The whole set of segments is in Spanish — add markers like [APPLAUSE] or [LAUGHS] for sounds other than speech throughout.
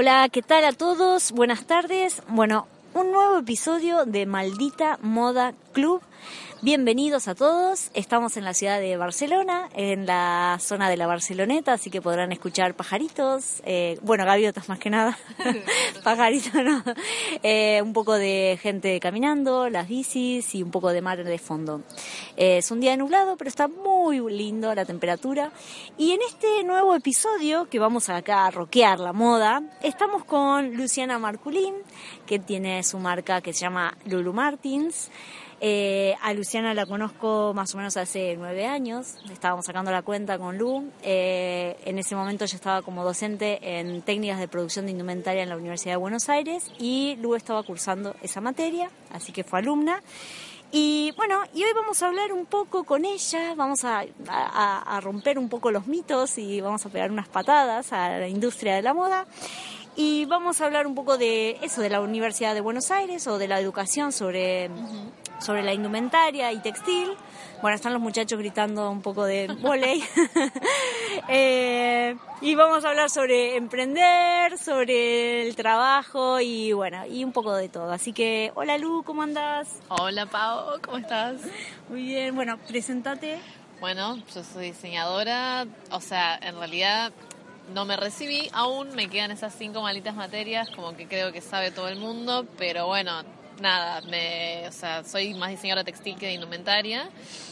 Hola, ¿qué tal a todos? Buenas tardes. Bueno, un nuevo episodio de Maldita Moda Club. Bienvenidos a todos. Estamos en la ciudad de Barcelona, en la zona de la Barceloneta, así que podrán escuchar pajaritos, eh, bueno, gaviotas más que nada, [LAUGHS] [LAUGHS] pajaritos, ¿no? Eh, un poco de gente caminando, las bicis y un poco de mar de fondo. Eh, es un día nublado, pero está muy lindo la temperatura. Y en este nuevo episodio, que vamos acá a roquear la moda, estamos con Luciana Marculín, que tiene su marca que se llama Lulu Martins. Eh, a Luciana la conozco más o menos hace nueve años, estábamos sacando la cuenta con Lu. Eh, en ese momento yo estaba como docente en técnicas de producción de indumentaria en la Universidad de Buenos Aires y Lu estaba cursando esa materia, así que fue alumna. Y bueno, y hoy vamos a hablar un poco con ella, vamos a, romper un poco los mitos y vamos a pegar unas patadas a la industria de la moda. Y vamos a hablar un poco de eso, de la Universidad de Buenos Aires o de la educación sobre, sobre la indumentaria y textil. Bueno, están los muchachos gritando un poco de [LAUGHS] volei. [LAUGHS] eh, y vamos a hablar sobre emprender, sobre el trabajo y bueno, y un poco de todo. Así que, hola Lu, ¿cómo andas? Hola Pau, ¿cómo estás? Muy bien, bueno, presentate. Bueno, yo soy diseñadora, o sea, en realidad no me recibí aún, me quedan esas cinco malitas materias, como que creo que sabe todo el mundo, pero bueno, nada, me, o sea, soy más diseñadora textil que de indumentaria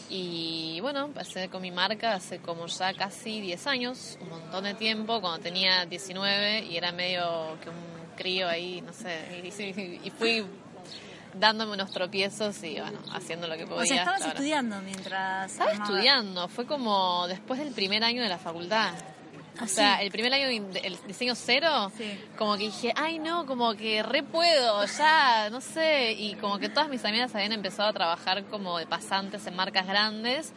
y bueno, pasé con mi marca hace como ya casi 10 años, un montón de tiempo, cuando tenía 19 y era medio que un crío ahí, no sé, y, y fui dándome unos tropiezos y bueno, haciendo lo que podía. O sea, estabas estudiando mientras... Estaba estudiando, fue como después del primer año de la facultad. O sea, el primer año el diseño cero, sí. como que dije, ay no, como que re puedo, ya, no sé, y como que todas mis amigas habían empezado a trabajar como de pasantes en marcas grandes,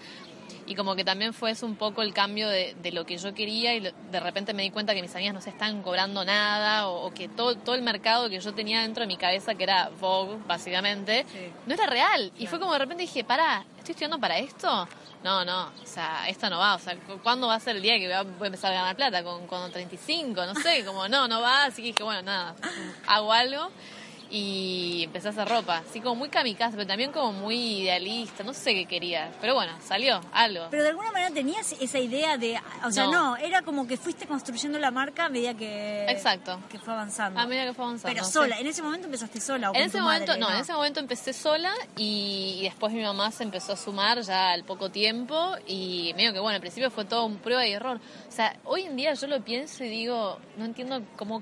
y como que también fue eso un poco el cambio de, de lo que yo quería y de repente me di cuenta que mis amigas no se están cobrando nada o, o, que todo, todo el mercado que yo tenía dentro de mi cabeza, que era Vogue, básicamente, sí. no era real. Y fue como de repente dije, pará, ¿estoy estudiando para esto? No, no, o sea, esto no va, o sea, ¿cuándo va a ser el día que voy a, empezar a ganar plata? ¿Con, con 35? No sé, como no, no va, así que dije, bueno, nada, hago algo y empecé a hacer ropa, así como muy kamikaze, pero también como muy idealista, no sé qué quería, pero bueno, salió algo. Pero de alguna manera tenías esa idea de, o sea, no, no era como que fuiste construyendo la marca a medida que Exacto. que fue avanzando. A medida que fue avanzando. Pero sola, sí. en ese momento empezaste sola o En ese momento, madre, no, no, en ese momento empecé sola y, y, después mi mamá se empezó a sumar ya al poco tiempo y medio que bueno, al principio fue todo un prueba y error. O sea, hoy en día yo lo pienso y digo, no entiendo cómo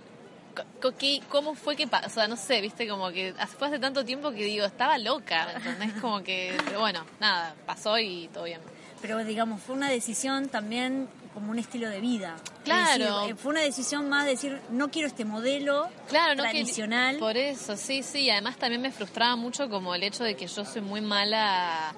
¿Cómo fue que pasó? O sea, no sé, viste, como que fue hace tanto tiempo que digo, estaba loca, ¿entendés? [LAUGHS] Como que, pero bueno, nada, pasó y todo bien. Pero digamos, fue una decisión también como un estilo de vida. Claro. Decir, fue una decisión más de decir, no quiero este modelo claro, tradicional. Que, por eso, sí, sí. Además también me frustraba mucho como el hecho de que yo soy muy mala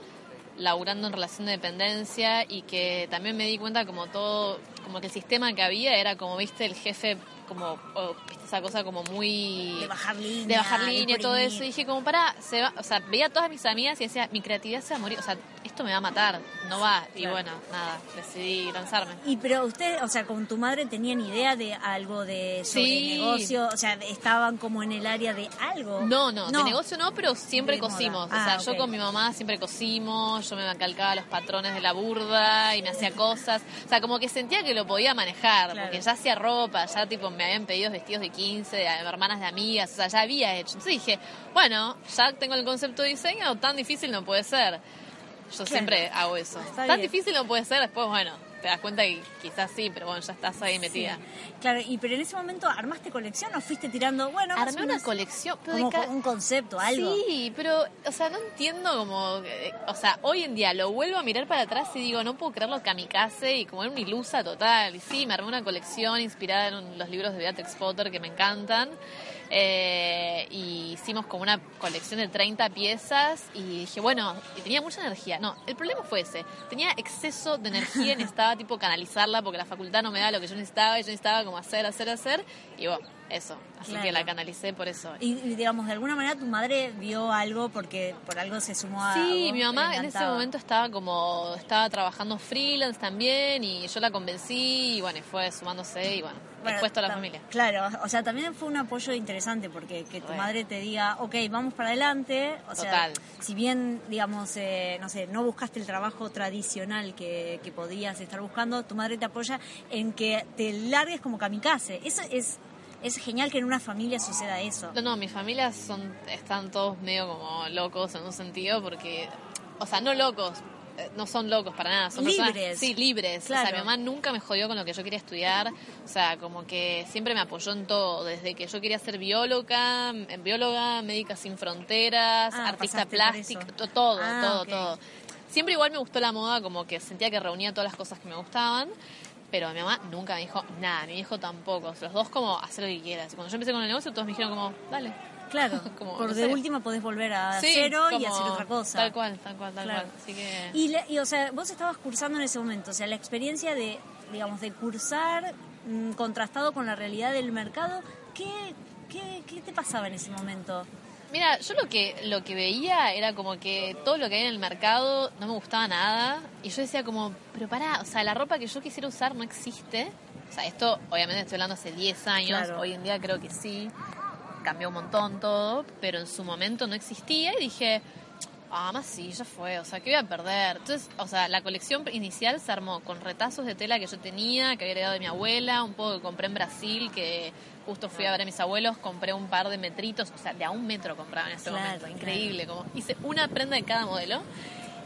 laburando en relación de dependencia y que también me di cuenta como todo, como que el sistema que había era como, viste, el jefe como oh, esa cosa como muy de bajar línea de bajar línea y todo eso y dije como para se va, o sea veía a todas mis amigas y decía mi creatividad se va a morir o sea esto me va a matar no va y claro. bueno nada decidí lanzarme y pero usted o sea con tu madre tenían idea de algo de sobre sí. negocio o sea estaban como en el área de algo no no, no. de negocio no pero siempre de cosimos ah, o sea okay. yo con mi mamá siempre cosimos yo me calcaba los patrones de la burda y me hacía cosas o sea como que sentía que lo podía manejar claro. porque ya hacía ropa ya tipo me habían pedido vestidos de 15, de hermanas de amigas, o sea, ya había hecho. Entonces dije, bueno, ya tengo el concepto de diseño, tan difícil no puede ser. Yo claro. siempre hago eso. Está tan bien. difícil no puede ser, después, bueno, te das cuenta que quizás sí, pero bueno, ya estás ahí metida. Claro, y pero en ese momento armaste colección o fuiste tirando, bueno, armé una colección, pero como un concepto, algo. Sí, pero o sea, no entiendo como eh, o sea, hoy en día lo vuelvo a mirar para atrás y digo, no puedo creerlo kamikaze y como era una ilusa total. Y sí, me armé una colección inspirada en los libros de Beatrix Potter que me encantan. Eh, y hicimos como una colección de 30 piezas y dije, bueno, y tenía mucha energía. No, el problema fue ese. Tenía exceso de energía y necesitaba tipo canalizarla porque la facultad no me da lo que yo necesitaba y yo necesitaba como hacer, hacer, hacer. Y bueno, eso. Así que la canalicé por eso. Y, digamos, de alguna manera tu madre vio algo porque por algo se sumó a. Sí, mi mamá en ese momento estaba como. Estaba trabajando freelance también y yo la convencí y bueno, fue sumándose y bueno, después toda la familia. Claro, o sea, también fue un apoyo interesante porque que tu madre te diga, ok, vamos para adelante. O sea, si bien, digamos, eh, no sé, no buscaste el trabajo tradicional que, que podías estar buscando, tu madre te apoya en que te largues como kamikaze. Eso es es genial que en una familia suceda eso. No, no, mis familias son, están todos medio como locos en un sentido porque, o sea, no locos, eh, no son locos para nada, son libres. sí, libres. O sea, mi mamá nunca me jodió con lo que yo quería estudiar. O sea, como que siempre me apoyó en todo, desde que yo quería ser bióloga, bióloga, médica sin fronteras, ah, artista plástica, todo, ah, todo, todo. Siempre igual me gustó la moda, como que sentía que reunía todas las cosas que me gustaban. Pero mi mamá nunca me dijo nada, mi hijo tampoco. Los dos como hacer lo que quieras. Y cuando yo empecé con el negocio, todos me dijeron como, dale. Claro, [LAUGHS] como, por de última podés volver a cero y hacer otra cosa. Tal cual, tal cual, tal cual. Así que... y, y, o sea, vos estabas cursando en ese momento, o sea, la experiencia de, digamos, de cursar mm, contrastado con la realidad del mercado, ¿qué, qué, ¿qué te pasaba en ese momento? Mira, yo lo que, lo que veía era como que todo lo que hay en el mercado no me gustaba nada. Y yo decía como, pero pará, o sea, la ropa que yo quisiera usar no existe. O sea, esto obviamente estoy hablando hace 10 años, hoy en día creo que sí, cambió un montón todo, pero en su momento no existía y dije, ah, más sí, ya fue, o sea, ¿qué voy a perder? Entonces, o sea, la colección inicial se armó con retazos de tela que yo tenía, que había heredado de mi abuela, un poco que compré en Brasil, que justo fui a ver a mis abuelos, compré un par de metritos, o sea, de a un metro compraba en ese momento, increíble, como hice una prenda de cada modelo.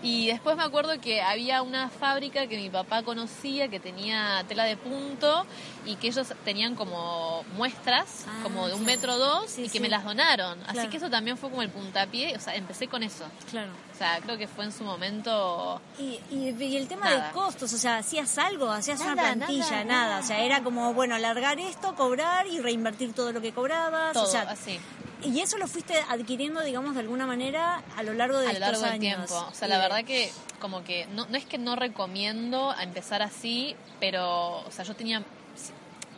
Y después me acuerdo que había una fábrica que mi papá conocía que tenía tela de punto y que ellos tenían como muestras, ah, como de un metro dos, y que me las donaron. Así que eso también fue como el puntapié, o sea, empecé con eso. Claro. O sea, creo que fue en su momento... Y, y, el tema de costos, o sea, ¿hacías algo? ¿Hacías una plantilla? Nada, O sea, era como, bueno, alargar esto, cobrar y reinvertir todo lo que cobrabas. Todo, o sea, así. Y eso lo fuiste adquiriendo, digamos, de alguna manera a lo largo de a lo largo del tiempo. O sea, la verdad que como que no, no es que no recomiendo a empezar así, pero, o sea, yo tenía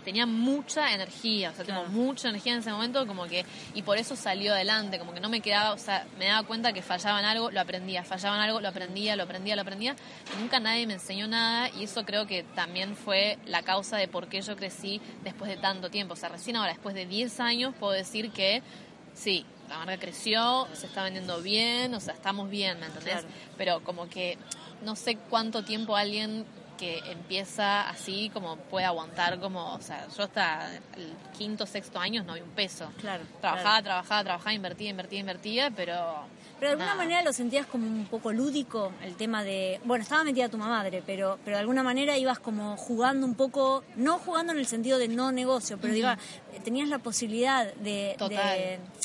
tenía mucha energía, o sea, tengo mucha energía en ese momento, como que, y por eso salió adelante, como que no me quedaba, o sea, me daba cuenta que fallaban algo, lo aprendía, fallaban algo, lo aprendía, lo aprendía, lo aprendía, y nunca nadie me enseñó nada, y eso creo que también fue la causa de por qué yo crecí después de tanto tiempo, o sea, recién ahora, después de 10 años, puedo decir que sí, la marca creció, se está vendiendo bien, o sea, estamos bien, ¿me entendés? Pero como que no sé cuánto tiempo alguien que empieza así como puede aguantar como, o sea, yo hasta el quinto, sexto año no había un peso. Claro. Trabajaba, trabajaba, trabajaba, invertía, invertía, invertía, pero pero de alguna manera lo sentías como un poco lúdico, el tema de, bueno, estaba metida tu madre, pero, pero de alguna manera ibas como jugando un poco, no jugando en el sentido de no negocio, pero diga, tenías la posibilidad de,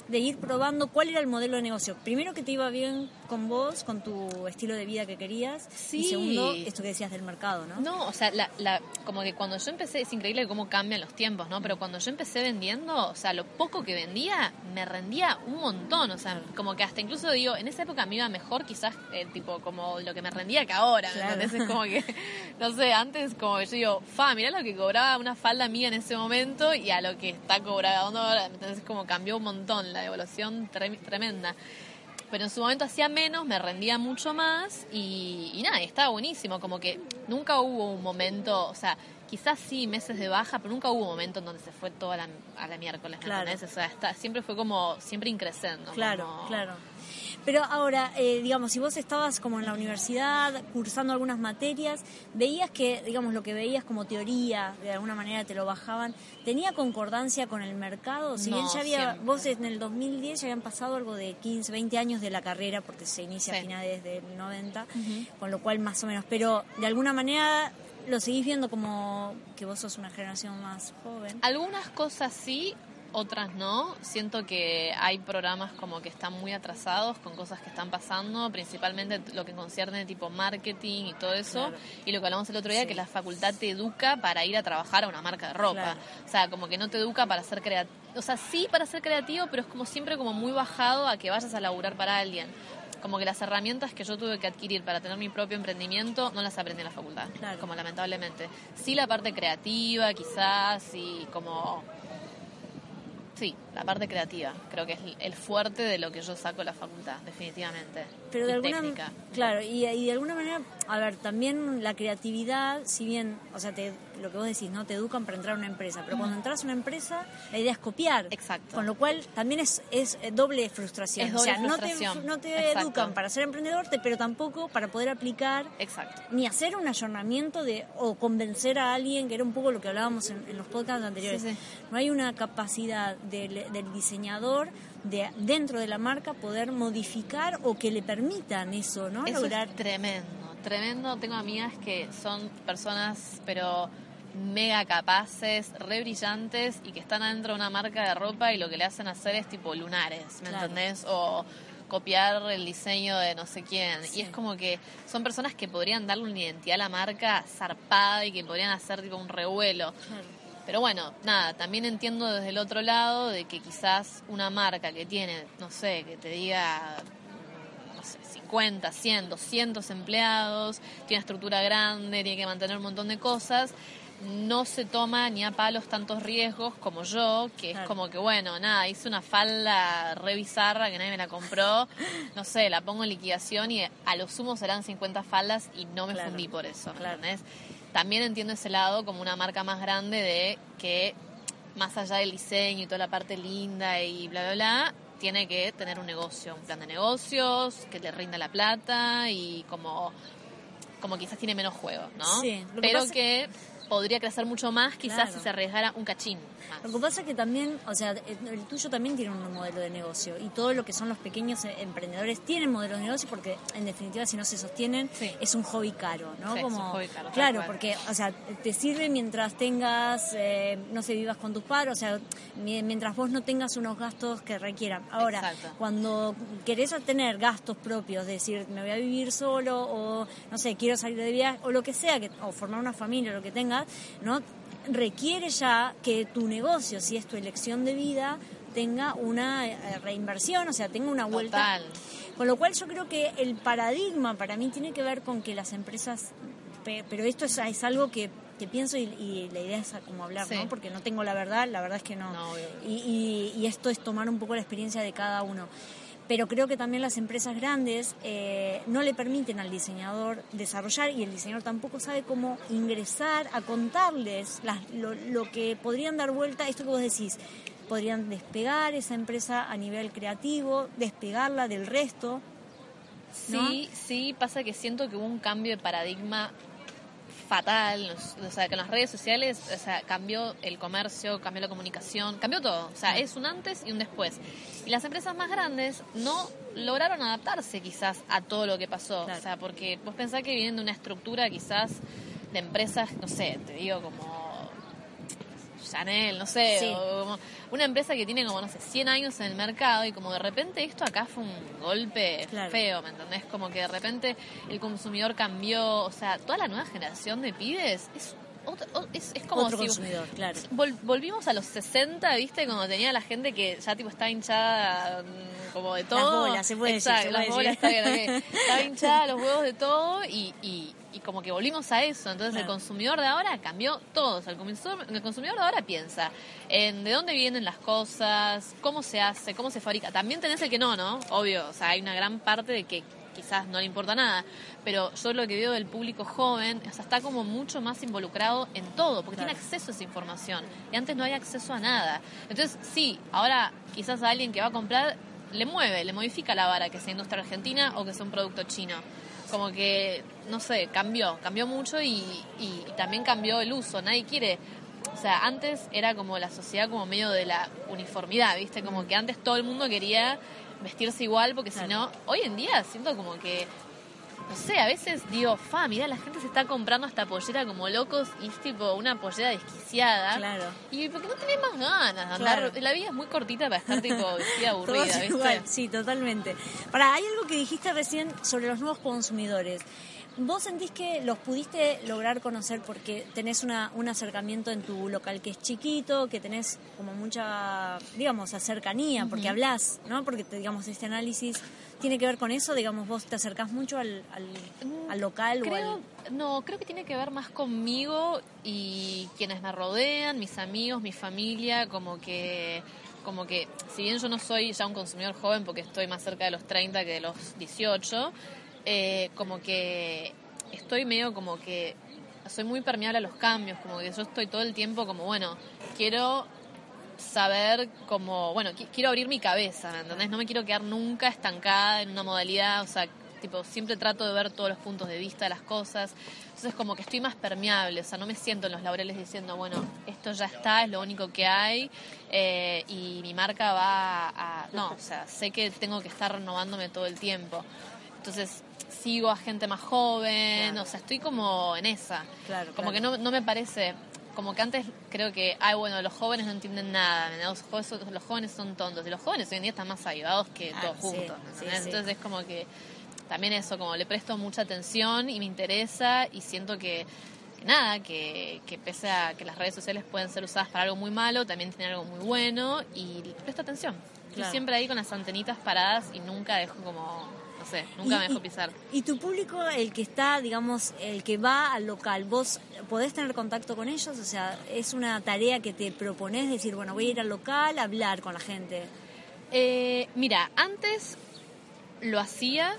de, ir probando cuál era el modelo de negocio. Primero que te iba bien con vos, con tu estilo de vida que querías, y segundo, esto que decías del mercado, ¿no? No, o sea, la, la, como que cuando yo empecé, es increíble cómo cambian los tiempos, ¿no? Pero cuando yo empecé vendiendo, o sea, lo poco que vendía, me rendía un montón, o sea, como que hasta incluso digo, en esa época me iba mejor quizás, eh, tipo, como lo que me rendía que ahora, Entonces es como que, [LAUGHS] no sé, antes como que yo digo, fa, mirá lo que cobraba una falda mía en ese momento y a lo que está cobrando ahora, entonces como cambió un montón, la evolución tremenda. Pero en su momento hacía menos, me rendía mucho más y, y, nada, estaba buenísimo, como que nunca hubo un momento, o sea, quizás sí meses de baja, pero nunca hubo un momento en donde se fue toda la, a la miércoles, claro. O sea, está, siempre fue como, siempre increciendo. Claro, claro. Pero ahora, eh, digamos, si vos estabas como en la universidad cursando algunas materias, veías que, digamos, lo que veías como teoría, de alguna manera te lo bajaban, ¿tenía concordancia con el mercado? Si bien ya había, vos en el 2010 ya habían pasado algo de 15, 20 años de la carrera, porque se inicia a finales del 90, con lo cual más o menos, pero de alguna manera lo seguís viendo como que vos sos una generación más joven. Algunas cosas sí, otras no. Siento que hay programas como que están muy atrasados con cosas que están pasando, principalmente lo que concierne tipo marketing y todo eso. Y lo que hablamos el otro día, que la facultad te educa para ir a trabajar a una marca de ropa. O sea, como que no te educa para ser creativo. O sea, sí para ser creativo, pero es como siempre como muy bajado a que vayas a laburar para alguien como que las herramientas que yo tuve que adquirir para tener mi propio emprendimiento no las aprendí en la facultad, como lamentablemente. Sí la parte creativa quizás y como Sí, la parte creativa, creo que es el fuerte de lo que yo saco de la facultad, definitivamente. Pero de alguna técnica. Claro, y, y, de alguna manera, a ver, también la creatividad, si bien, o sea, te, lo que vos decís, ¿no? Te educan para entrar a una empresa, pero cuando entras a una empresa, la idea es copiar. Exacto. Con lo cual también es, es doble frustración. o sea, no te, no te educan para ser emprendedor, pero tampoco para poder aplicar. Exacto. Ni hacer un ayornamiento de, o convencer a alguien, que era un poco lo que hablábamos en, los podcasts anteriores. No hay una capacidad del, del diseñador de dentro de la marca poder modificar o que le permitan eso, ¿no? Eso es tremendo, tremendo. Tengo amigas que son personas, pero mega capaces, re brillantes y que están adentro de una marca de ropa y lo que le hacen hacer es tipo lunares, ¿me entendés? O copiar el diseño de no sé quién. Y es como que son personas que podrían darle una identidad a la marca zarpada y que podrían hacer tipo un revuelo. Pero bueno, nada, también entiendo desde el otro lado de que quizás una marca que tiene, no sé, que te diga no sé, 50, 100, 200 empleados, tiene una estructura grande, tiene que mantener un montón de cosas, no se toma ni a palos tantos riesgos como yo, que es como que, bueno, nada, hice una falda re bizarra que nadie me la compró, [LAUGHS] no sé, la pongo en liquidación y a lo sumo serán 50 faldas y no me fundí por eso, ¿me También entiendo ese lado como una marca más grande de que, más allá del diseño y toda la parte linda y bla, bla, bla, tiene que tener un negocio, un plan de negocios, que le rinda la plata y como como quizás tiene menos juego, ¿no? Sí, Pero que podría crecer mucho más quizás si se arriesgara un cachín. Lo que pasa es que también, o sea, el tuyo también tiene un modelo de negocio y todo lo que son los pequeños eh, emprendedores tienen modelos de negocio porque en definitiva si no se sostienen es un hobby caro, ¿no? Como, es un hobby caro, claro, porque, o sea, te sirve mientras tengas, eh, no sé, vivas con tus padres, o sea, mientras vos no tengas unos gastos que requieran. Ahora, cuando querés tener gastos propios, decir, me voy a vivir solo o, no sé, quiero salir de viaje o lo que sea, que, o formar una familia, o lo que tengas, ¿no? requiere ya que tu negocio, si es tu elección de vida, tenga una eh, reinversión, o sea, tenga una vuelta. Con lo cual yo creo que el paradigma para mí tiene que ver con que las empresas, pero esto es, algo que, pienso y, la idea es como hablar, ¿no? Porque no tengo la verdad, la verdad es que no. y, y esto es tomar un poco la experiencia de cada uno pero creo que también las empresas grandes eh, no le permiten al diseñador desarrollar y el diseñador tampoco sabe cómo ingresar a contarles lo, que podrían dar vuelta, esto que vos decís, podrían despegar esa empresa a nivel creativo, despegarla del resto. Sí, sí, pasa que siento que hubo un cambio de paradigma fatal, o sea, que en las redes sociales, o sea, cambió el comercio, cambió la comunicación, cambió todo, o sea, es un antes y un después. Y las empresas más grandes no lograron adaptarse quizás a todo lo que pasó, o sea, porque vos pensás que vienen de una estructura quizás de empresas, no sé, te digo como Chanel, no sé, una empresa que tiene como, no sé, 100 años en el mercado y como de repente esto acá fue un golpe feo, ¿me entendés? Como que de repente el consumidor cambió, o sea, toda la nueva generación de pibes es es, es, como Otro consumidor, claro. volvimos a los 60, ¿viste? Cuando tenía la gente que ya tipo está hinchada mm, como de todo. Las bolas, se puede Exacto, las bolas, está, está [LAUGHS] hinchada los huevos de todo y, y, y como que volvimos a eso. Entonces el consumidor de ahora cambió todo. el, consumidor, el consumidor de ahora piensa en de dónde vienen las cosas, cómo se hace, cómo se fabrica. También tenés el que no, ¿no? Obvio, o sea, hay una gran parte de que quizás no le importa nada, pero yo lo que veo del público joven, o sea, está como mucho más involucrado en todo, porque tiene acceso a esa información, y antes no hay acceso a nada. Entonces, sí, ahora quizás a alguien que va a comprar le mueve, le modifica la vara que sea industria argentina o que sea un producto chino como que, no sé, cambió, cambió mucho y, y, también cambió el uso. Nadie quiere, o sea, antes era como la sociedad como medio de la uniformidad, ¿viste? Como que antes todo el mundo quería vestirse igual porque si no, hoy en día siento como que no sé, a veces digo, fa, mira, la gente se está comprando esta pollera como locos y es tipo una pollera desquiciada. Claro. Y porque no tenés más ganas de andar. La vida es muy cortita para estar tipo [LAUGHS] vestida aburrida, ¿viste? Sí, totalmente. Para, hay algo que dijiste recién sobre los nuevos consumidores. ¿Vos sentís que los pudiste lograr conocer porque tenés una, un acercamiento en tu local que es chiquito, que tenés como mucha, digamos, cercanía, porque hablas, ¿no? Porque, digamos, este análisis tiene que ver con eso, digamos, vos te acercás mucho al, al, local creo, o al... No, creo que tiene que ver más conmigo y quienes me rodean, mis amigos, mi familia, como que como que si bien yo no soy ya un consumidor joven porque estoy más cerca de los 30 que de los 18, eh, como que estoy medio como que soy muy permeable a los cambios, como que yo estoy todo el tiempo como, bueno, quiero saber como, bueno, quiero abrir mi cabeza, ¿me entendés? No me quiero quedar nunca estancada en una modalidad, o sea, tipo, siempre trato de ver todos los puntos de vista de las cosas. Entonces, como que estoy más permeable, o sea, no me siento en los laureles diciendo, bueno, esto ya está, es lo único que hay eh, y mi marca va a. No, o sea, sé que tengo que estar renovándome todo el tiempo. Entonces, sigo a gente más joven, o sea, estoy como en esa. Claro, como que no, no me parece como que antes creo que, ay, bueno, los jóvenes no entienden nada, los, los jóvenes son tontos, y los jóvenes hoy en día están más ayudados que todos juntos. Entonces es como que también eso, como le presto mucha atención y me interesa y siento que, nada, que, que, pese a que las redes sociales pueden ser usadas para algo muy malo, también tienen algo muy bueno y le presto atención. Estoy siempre ahí con las antenitas paradas y nunca dejo como nunca me dejo pisar. Y, tu público, el que está, digamos, el que va al local, ¿vos podés tener contacto con ellos? O sea, ¿es una tarea que te propones decir, bueno, voy a ir al local a hablar con la gente? Eh, mira, antes lo hacía,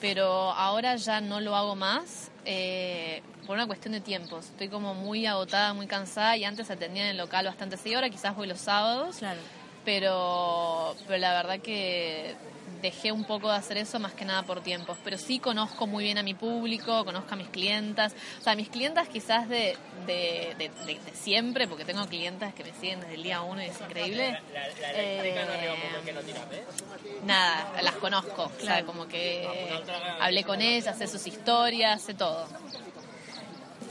pero ahora ya no lo hago más. Eh, por una cuestión de tiempos. Estoy como muy agotada, muy cansada y antes atendía en el local bastante seguido, ahora quizás voy los sábados. Claro. Pero, pero la verdad que dejé un poco de hacer eso más que nada por tiempos, pero sí conozco muy bien a mi público, conozco a mis clientas, o sea, mis clientas quizás de, de, siempre, porque tengo clientas que me siguen desde el día uno y es increíble. nada, las conozco, o sea, como que hablé con ellas, sé sus historias, sé todo.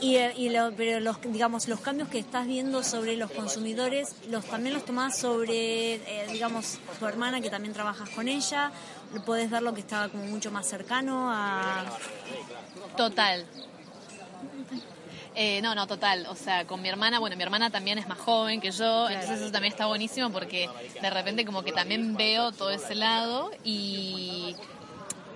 Y, y pero los, digamos, los cambios que estás viendo sobre los consumidores, los también los tomás sobre, eh, digamos, tu hermana que también trabajas con ella, podés ver lo que estaba como mucho más cercano a... Total. Eh, no, no, total. O sea, con mi hermana, bueno, mi hermana también es más joven que yo, entonces eso también está buenísimo porque de repente como que también veo todo ese lado y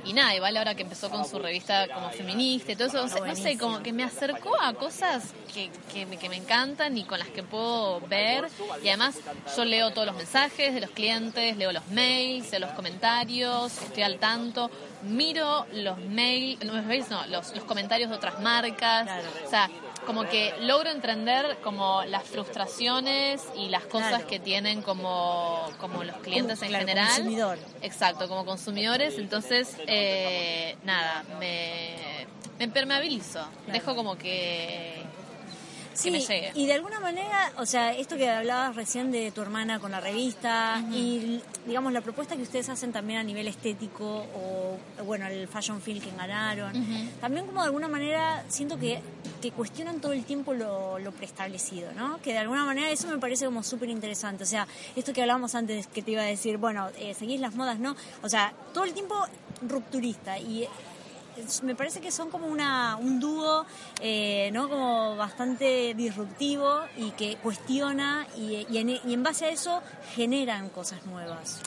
y nada, igual ahora que empezó con su revista como feminista y todo eso, no sé, como que me acercó a cosas que, que, me, que me encantan y con las que puedo ver. Y además yo leo todos los mensajes de los clientes, leo los mails, leo los comentarios, estoy al tanto, miro los mails, no, no los, los comentarios de otras marcas. O sea, como que logro entender como las frustraciones y las cosas que tienen como, como los clientes en general. Consumidor. Exacto, como consumidores. Entonces, eh, nada, me, me impermeabilizo. Dejo como que sí, Y de alguna manera, o sea, esto que hablabas recién de tu hermana con la revista y, digamos, la propuesta que ustedes hacen también a nivel estético o, bueno, el Fashion Film que ganaron, también como de alguna manera siento que, que cuestionan todo el tiempo lo, preestablecido, ¿no? Que de alguna manera eso me parece como súper interesante. O sea, esto que hablábamos antes que te iba a decir, bueno, eh, seguís las modas, ¿no? O sea, todo el tiempo rupturista y me parece que son como una, un dúo, eh, ¿no? Como bastante disruptivo y que cuestiona y, y, en, base a eso generan cosas nuevas.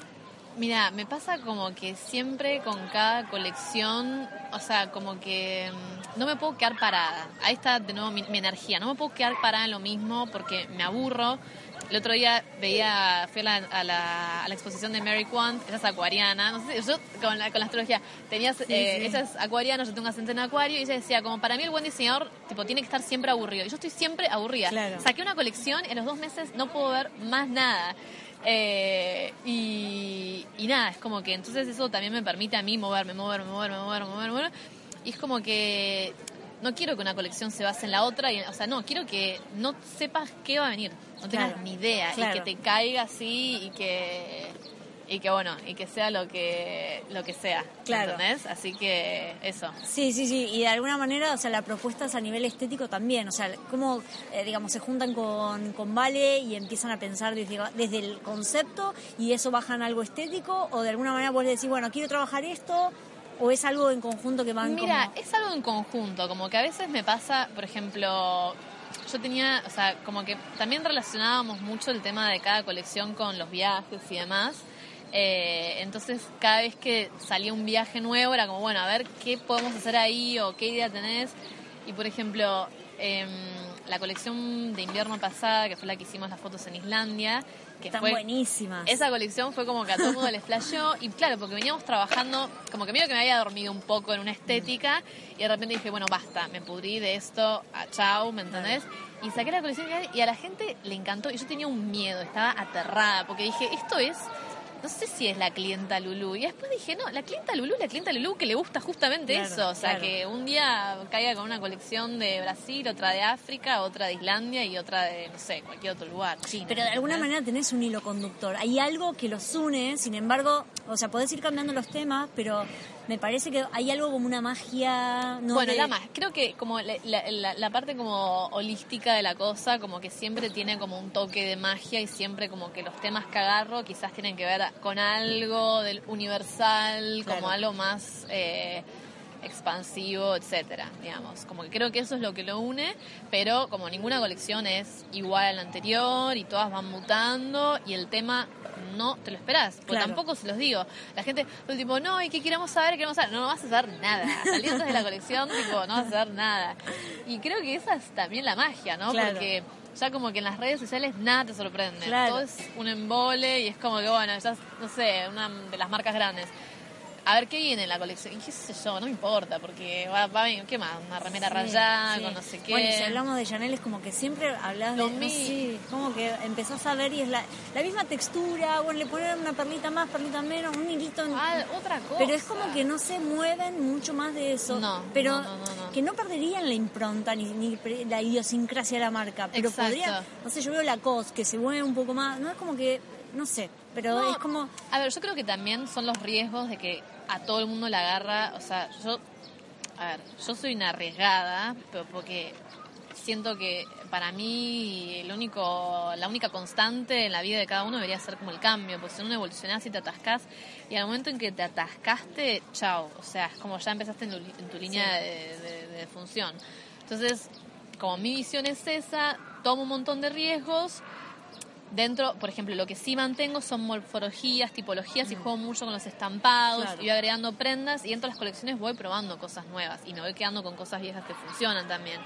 Mira, me pasa como que siempre con cada colección, o sea, como que mm, no me puedo quedar parada. Ahí está de nuevo mi, mi energía. No me puedo quedar parada en lo mismo porque me aburro el otro día veía, fui a la, exposición de Mary Quant, esa es acuariana, no sé, yo con la, con la astrología, tenías, eh, esa es acuariana, yo tengo ascendente en acuario, y ella decía, como para mí el buen diseñador, tipo, tiene que estar siempre aburrido. Y yo estoy siempre aburrida. Saqué una colección en los dos meses no puedo ver más nada. Eh, y, y, nada, es como que entonces eso también me permite a mí moverme, moverme, moverme, moverme, moverme, moverme. Y es como que no quiero que una colección se base en la otra, y, o sea, no, quiero que no sepas qué va a venir, no tengas ni idea, y que te caiga así y que, y que bueno, y que sea lo que lo que sea, Claro. ¿entendés? Así que eso. Sí, sí, sí, y de alguna manera, o sea, la propuesta es a nivel estético también, o sea, cómo, eh, digamos, se juntan con, con Vale y empiezan a pensar desde, desde el concepto y eso bajan algo estético, o de alguna manera vos le decís, bueno, quiero trabajar esto, o es algo en conjunto que van Mira, como... es algo en conjunto, como que a veces me pasa, por ejemplo, yo tenía, o sea, como que también relacionábamos mucho el tema de cada colección con los viajes y demás. Eh, entonces, cada vez que salía un viaje nuevo, era como, bueno, a ver qué podemos hacer ahí o qué idea tenés. Y por ejemplo, em, la colección de invierno pasada, que fue la que hicimos las fotos en Islandia, que Están fue buenísimas. esa colección fue como que a todo el mundo les flasheó y claro, porque veníamos trabajando, como que medio que me había dormido un poco en una estética y de repente dije, bueno, basta, me pudrí de esto, a chau, ¿me entendés? Y saqué la colección y a la gente le encantó y yo tenía un miedo, estaba aterrada porque dije, esto es... No sé si es la clienta Lulú. Y después dije, no, la clienta Lulú la clienta Lulú que le gusta justamente Claro, eso. O sea, claro. que un día caiga con una colección de Brasil, otra de África, otra de Islandia y otra de, no sé, cualquier otro lugar. China, Pero de alguna manera tenés un hilo conductor. Hay algo que los une, sin embargo, o sea, podés ir cambiando los temas, pero me parece que hay algo como una magia. ¿no? bueno, de- la más, creo que como la, la- la- parte como holística de la cosa, como que siempre tiene como un toque de magia y siempre como que los temas que agarro quizás tienen que ver con algo del universal, Claro. como algo más eh, expansivo, etcétera, digamos. Como que creo que eso es lo que lo une, pero como ninguna colección es igual a la anterior y todas van mutando y el tema no te lo esperás, porque Claro. tampoco se los digo. La gente, el tipo, no, ¿y qué queremos saber? ¿Qué queremos saber? No, no vas a saber nada. [LAUGHS] Saliendo de la colección, tipo, no vas a saber nada. Y creo que esa es también la magia, ¿no? Claro. Porque ya como que en las redes sociales nada te sorprende. Claro. Todo es un embole y es como que, bueno, ya, no sé, una de las marcas grandes. A ver qué viene en la colección. Y qué sé yo, no me importa, porque va, va a venir, ¿qué más? Una remera Sí, rayada sí. con no sé qué. Bueno, y si hablamos de Chanel es como que siempre hablas de... no sé, como que empezás a ver y es la, la misma textura, bueno, le ponen una perlita más, perlita menos, un hilito... en- Ah, otra cosa. Pero es como que no se mueven mucho más de eso. No, pero no, no, que no perderían la impronta ni, ni la idiosincrasia de la marca. Pero Exacto. podría, no sé, yo veo la COS que se mueve un poco más. No es como que, no sé, pero es como. A ver, yo creo que también son los riesgos de que a todo el mundo la agarra. O sea, yo. A ver, yo soy una arriesgada, pero porque siento que para mí el único, la única constante en la vida de cada uno debería ser como el cambio, porque si no evolucionás y te atascás, y al momento en que te atascaste, chao, o sea, es como ya empezaste en tu, en tu línea de, de- de función. Entonces, como mi visión es esa, tomo un montón de riesgos, Dentro, por ejemplo, lo que sí mantengo son morfologías, tipologías y juego mucho con los estampados Claro. y voy agregando prendas y dentro de las colecciones voy probando cosas nuevas y me voy quedando con cosas viejas que funcionan también.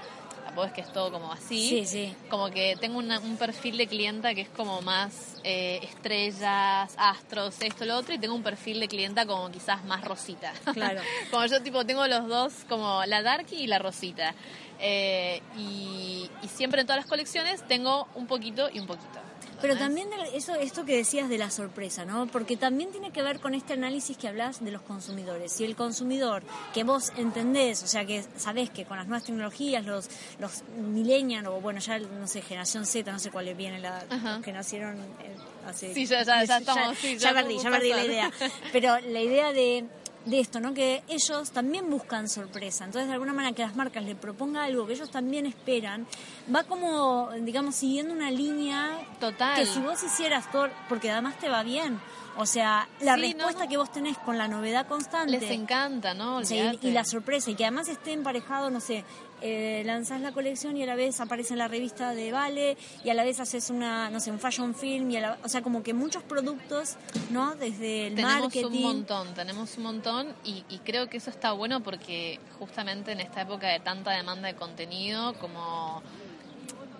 Tampoco es que es todo como así. Sí, sí. Como que tengo una- un perfil de clienta que es como más eh, estrellas, astros, esto, lo otro y tengo un perfil de clienta como quizás más rosita. [LAUGHS] Claro. como yo tipo tengo los dos como la darky y la rosita. Eh, y, y siempre en todas las colecciones tengo un poquito y un poquito. Pero también de- eso, esto que decías de la sorpresa, ¿no? Porque también tiene que ver con este análisis que hablas de los consumidores. Si el consumidor que vos entendés, o sea, que sabés que con las nuevas tecnologías, los, los millennials, o bueno, ya no sé, generación Z, no sé cuál viene la los que nacieron eh, hace... Sí, ya- ya- ya estamos, sí, ya ya perdí, ya perdí la idea. Pero la idea de, de esto, ¿no? Que ellos también buscan sorpresa. Entonces, de alguna manera, que las marcas le propongan algo que ellos también esperan, va como, digamos, siguiendo una línea Total. que si vos hicieras todo, porque además te va bien. O sea, la Sí, respuesta no, que vos tenés con la novedad constante. Les encanta, ¿no? sea, y- la sorpresa, y que además esté emparejado, no sé, eh, lanzás la colección y a la vez aparece en la revista de Vale, y a la vez haces una, no sé, un fashion film, y a la- o sea, como que muchos productos, ¿no? Desde el tenemos marketing. un montón, tenemos un montón y, y creo que eso está bueno porque justamente en esta época de tanta demanda de contenido, como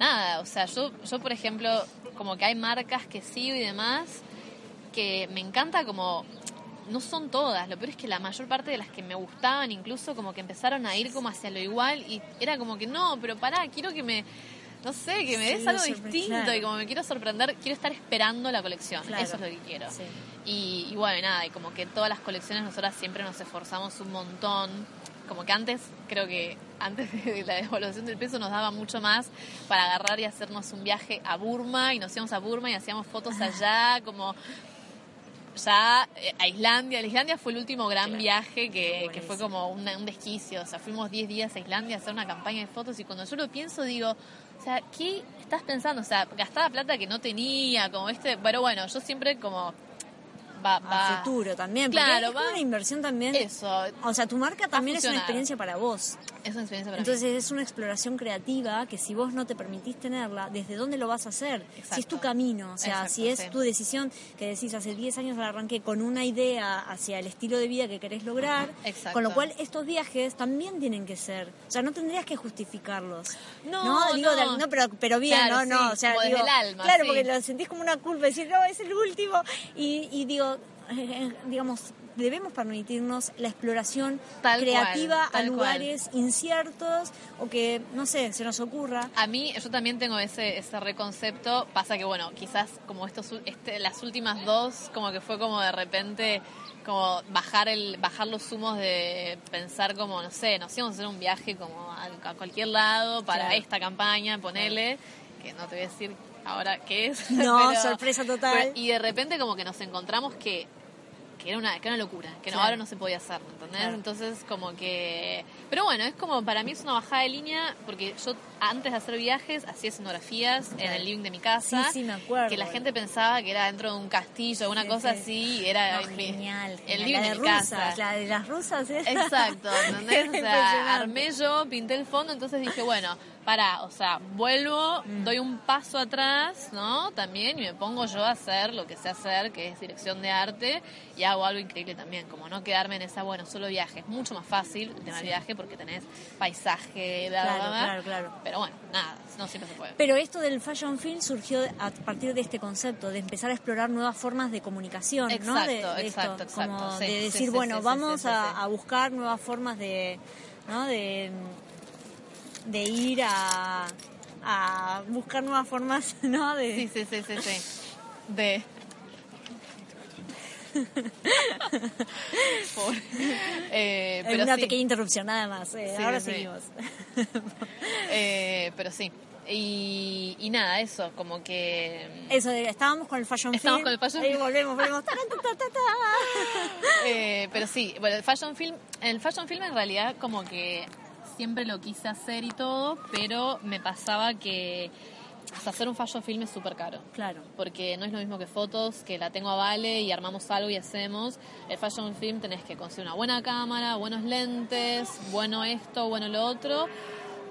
nada, o sea, yo, yo por ejemplo, como que hay marcas que sigo y demás que me encanta como no son todas, lo peor es que la mayor parte de las que me gustaban incluso como que empezaron a ir como hacia lo igual y era como que no, pero pará, quiero que me no sé, que me Sí, des algo distinto claro. y como me quiero sorprender, quiero estar esperando la colección. Claro. Eso es lo que quiero. Sí. Y, y bueno, nada, y como que todas las colecciones nosotras siempre nos esforzamos un montón. Como que antes, creo que antes [LAUGHS] de la devaluación del peso nos daba mucho más para agarrar y hacernos un viaje a Burma y nos íbamos a Burma y hacíamos fotos allá, como... ya eh, a Islandia. La Islandia fue el último gran viaje que, que, fue como un desquicio. O sea, fuimos 10 días a Islandia a hacer una campaña de fotos y cuando yo lo pienso digo, o sea, ¿qué estás pensando? O sea, gastaba plata que no tenía, como este... Pero bueno, yo siempre como va, va. futuro también. Claro, es una inversión también. Eso. O sea, tu marca también es una experiencia para vos. Es una experiencia para Entonces es una exploración creativa que si vos no te permitís tenerla, ¿desde dónde lo vas a hacer? Si es tu camino, o sea, si es tu decisión que decís hace 10 años la arranqué con una idea hacia el estilo de vida que querés lograr, con lo cual estos viajes también tienen que ser, o sea, no tendrías que justificarlos. No, digo, no. pero, pero bien, no, no, o sea, digo, alma, claro, porque lo sentís como una culpa, decir, no, es el último, y, y digo, [LAUGHS] digamos, debemos permitirnos la exploración creativa a lugares inciertos o que, no sé, se nos ocurra. A mí, yo también tengo ese, ese reconcepto. Pasa que, bueno, quizás como estos, este, las últimas dos, como que fue como de repente como bajar el bajar los humos de pensar como no sé nos íbamos a hacer un viaje como a, cualquier lado para esta campaña ponele que no te voy a decir ahora qué es [LAUGHS] no sorpresa total y de repente como que nos encontramos que que era una, que era una locura, que no, ahora no se podía hacer, ¿entendés? Entonces, como que... Pero bueno, es como, para mí es una bajada de línea, porque yo antes de hacer viajes hacía escenografías en el living de mi casa. Sí, sí, me acuerdo. Que la gente pensaba que era dentro de un castillo, una cosa así, era... genial, El living de, mi casa. La de las rusas, ¿eh? Exacto, [LAUGHS] ¿entendés? o sea, armé yo, pinté el fondo, entonces dije, bueno, para, o sea, vuelvo, mm. doy un paso atrás, ¿no? También y me pongo yo a hacer lo que sé hacer, que es dirección de arte, y hago algo increíble también, como no quedarme en esa, bueno, solo viaje. Es mucho más fácil el tema del viaje porque tenés paisaje, bla, claro, Claro, claro. Pero bueno, nada, no siempre se puede. Pero esto del fashion film surgió a partir de este concepto, de empezar a explorar nuevas formas de comunicación, exacto, ¿no? De, exacto, exacto. Como de decir, bueno, vamos a, a buscar nuevas formas de, ¿no? De de ir a, a buscar nuevas formas, [LAUGHS] ¿no? De... Sí, sí, sí, sí, sí. De... eh, pero una pequeña interrupción nada más. Eh, ahora seguimos. [LAUGHS] eh, pero sí. Y, y, nada, eso, como que... Eso, estábamos con el fashion Estamos con el fashion film. volvemos, volvemos. [LAUGHS] eh, pero sí, bueno, el fashion film, el fashion film en realidad como que siempre lo quise hacer y todo, pero me pasaba que hacer un fashion film es súper caro. Claro. Porque no es lo mismo que fotos, que la tengo a Vale y armamos algo y hacemos. El fashion film tenés que conseguir una buena cámara, buenos lentes, bueno esto, bueno lo otro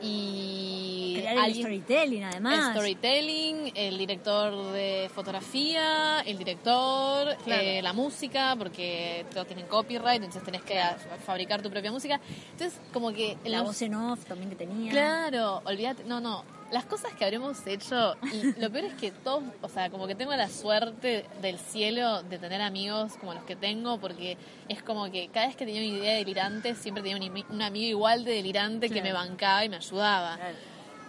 y Crear el storytelling además. El storytelling, el director de fotografía, el director, eh, la música, porque todos tienen copyright, entonces tenés que fabricar tu propia música. Entonces, como que... La voz en off también que tenía. Claro, olvídate, no, no, las cosas que habremos hecho, y lo peor es que todos, o sea, como que tengo la suerte del cielo de tener amigos como los que tengo, porque es como que cada vez que tenía una idea delirante, siempre tenía un, amigo igual de delirante que me bancaba y me ayudaba.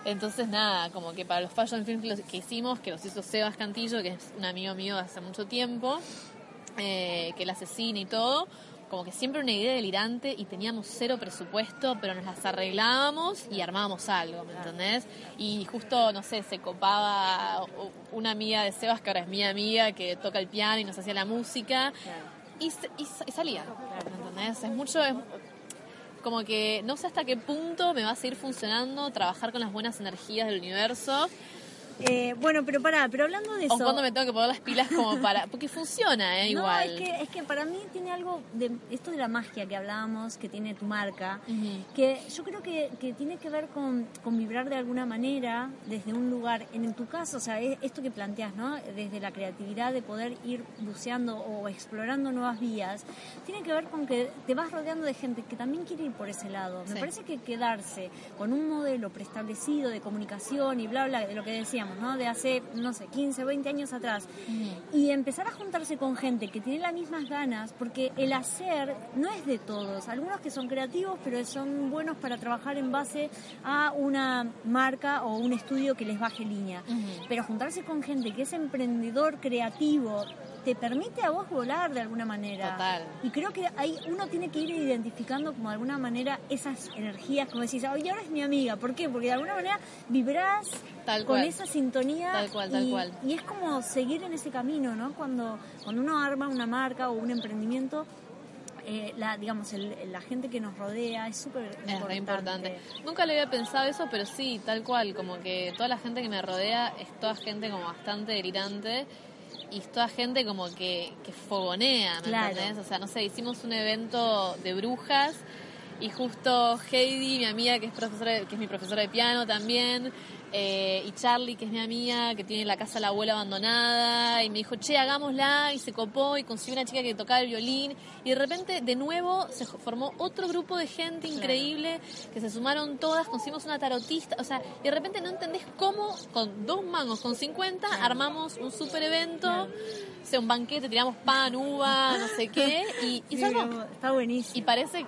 Entonces, nada, como que para los fashion films que hicimos, que los hizo Sebas Cantillo, que es un amigo mío de hace mucho tiempo, eh, que él hace cine y todo, como que siempre una idea delirante y teníamos cero presupuesto, pero nos las arreglábamos y armábamos algo, ¿me entendés? Y justo, no sé, se copaba una amiga de Sebas, que ahora es mi amiga, que toca el piano y nos hacía la música, y, salía, ¿me entendés? Es mucho, es, como que no sé hasta qué punto me va a seguir funcionando trabajar con las buenas energías del universo eh, bueno, pero pará, pero hablando de eso... ¿O cuando me tengo que poner las pilas como para...? Porque funciona, ¿eh? [LAUGHS] Igual. No, es que, es que para mí tiene algo de... Esto de la magia que hablábamos, que tiene tu marca, que yo creo que, que tiene que ver con, con, vibrar de alguna manera desde un lugar, en, tu caso, o sea, esto que planteas, ¿no? Desde la creatividad de poder ir buceando o explorando nuevas vías, tiene que ver con que te vas rodeando de gente que también quiere ir por ese lado. Me parece que quedarse con un modelo preestablecido de comunicación y bla, bla, de lo que decíamos, de hace, no sé, 15, 20 años atrás. Y empezar a juntarse con gente que tiene las mismas ganas, porque el hacer no es de todos. Algunos que son creativos, pero son buenos para trabajar en base a una marca o un estudio que les baje línea. Pero juntarse con gente que es emprendedor creativo, te permite a vos volar de alguna manera. Total. Y creo que ahí uno tiene que ir identificando como de alguna manera esas energías, como decís, ay, ahora es mi amiga. ¿Por qué? Porque de alguna manera vibrás con esa sintonía. Tal cual, tal y, cual. Y es como seguir en ese camino, ¿no? Cuando, cuando uno arma una marca o un emprendimiento, eh, la, digamos, la gente que nos rodea es súper importante. Es importante. Nunca le había pensado eso, pero sí, tal cual, como que toda la gente que me rodea es toda gente como bastante delirante y es toda gente como que, que fogonea, ¿me entendés? O sea, no sé, hicimos un evento de brujas y justo Heidi, mi amiga que es profesora, que es mi profesora de piano también, eh, y Charlie, que es mi amiga, que tiene la casa de la abuela abandonada, y me dijo, che, hagámosla, y se copó, y consiguió una chica que tocaba el violín, y de repente, de nuevo, se formó otro grupo de gente increíble, que se sumaron todas, conseguimos una tarotista, o sea, y de repente no entendés cómo, con dos mangos, con 50, armamos un super evento, sea, un banquete, tiramos pan, uva, no sé qué, y, y Está buenísimo. Y parece,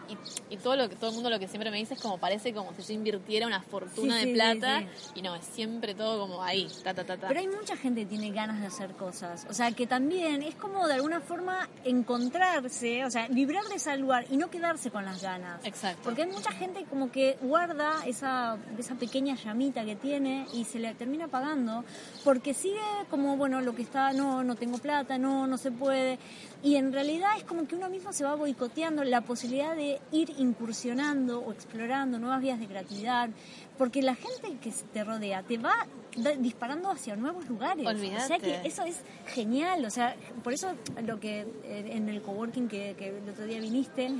y, todo lo que todo el mundo lo que siempre me dice es como parece como si yo invirtiera una fortuna de plata, y no, es siempre todo como ahí, ta, ta, ta, ta. Pero hay mucha gente que tiene ganas de hacer cosas. O sea, que también es como de alguna forma encontrarse, o sea, vibrar de ese lugar y no quedarse con las ganas. Exacto. Porque hay mucha gente como que guarda esa, esa pequeña llamita que tiene y se le termina apagando porque sigue como, bueno, lo que está, no, no tengo plata, no, no se puede. Y en realidad es como que uno mismo se va boicoteando la posibilidad de ir incursionando o explorando nuevas vías de creatividad, porque la gente que te rodea te va disparando hacia nuevos lugares. Olvídate. O sea que eso es genial, o sea, por eso lo que en el coworking que, que el otro día viniste,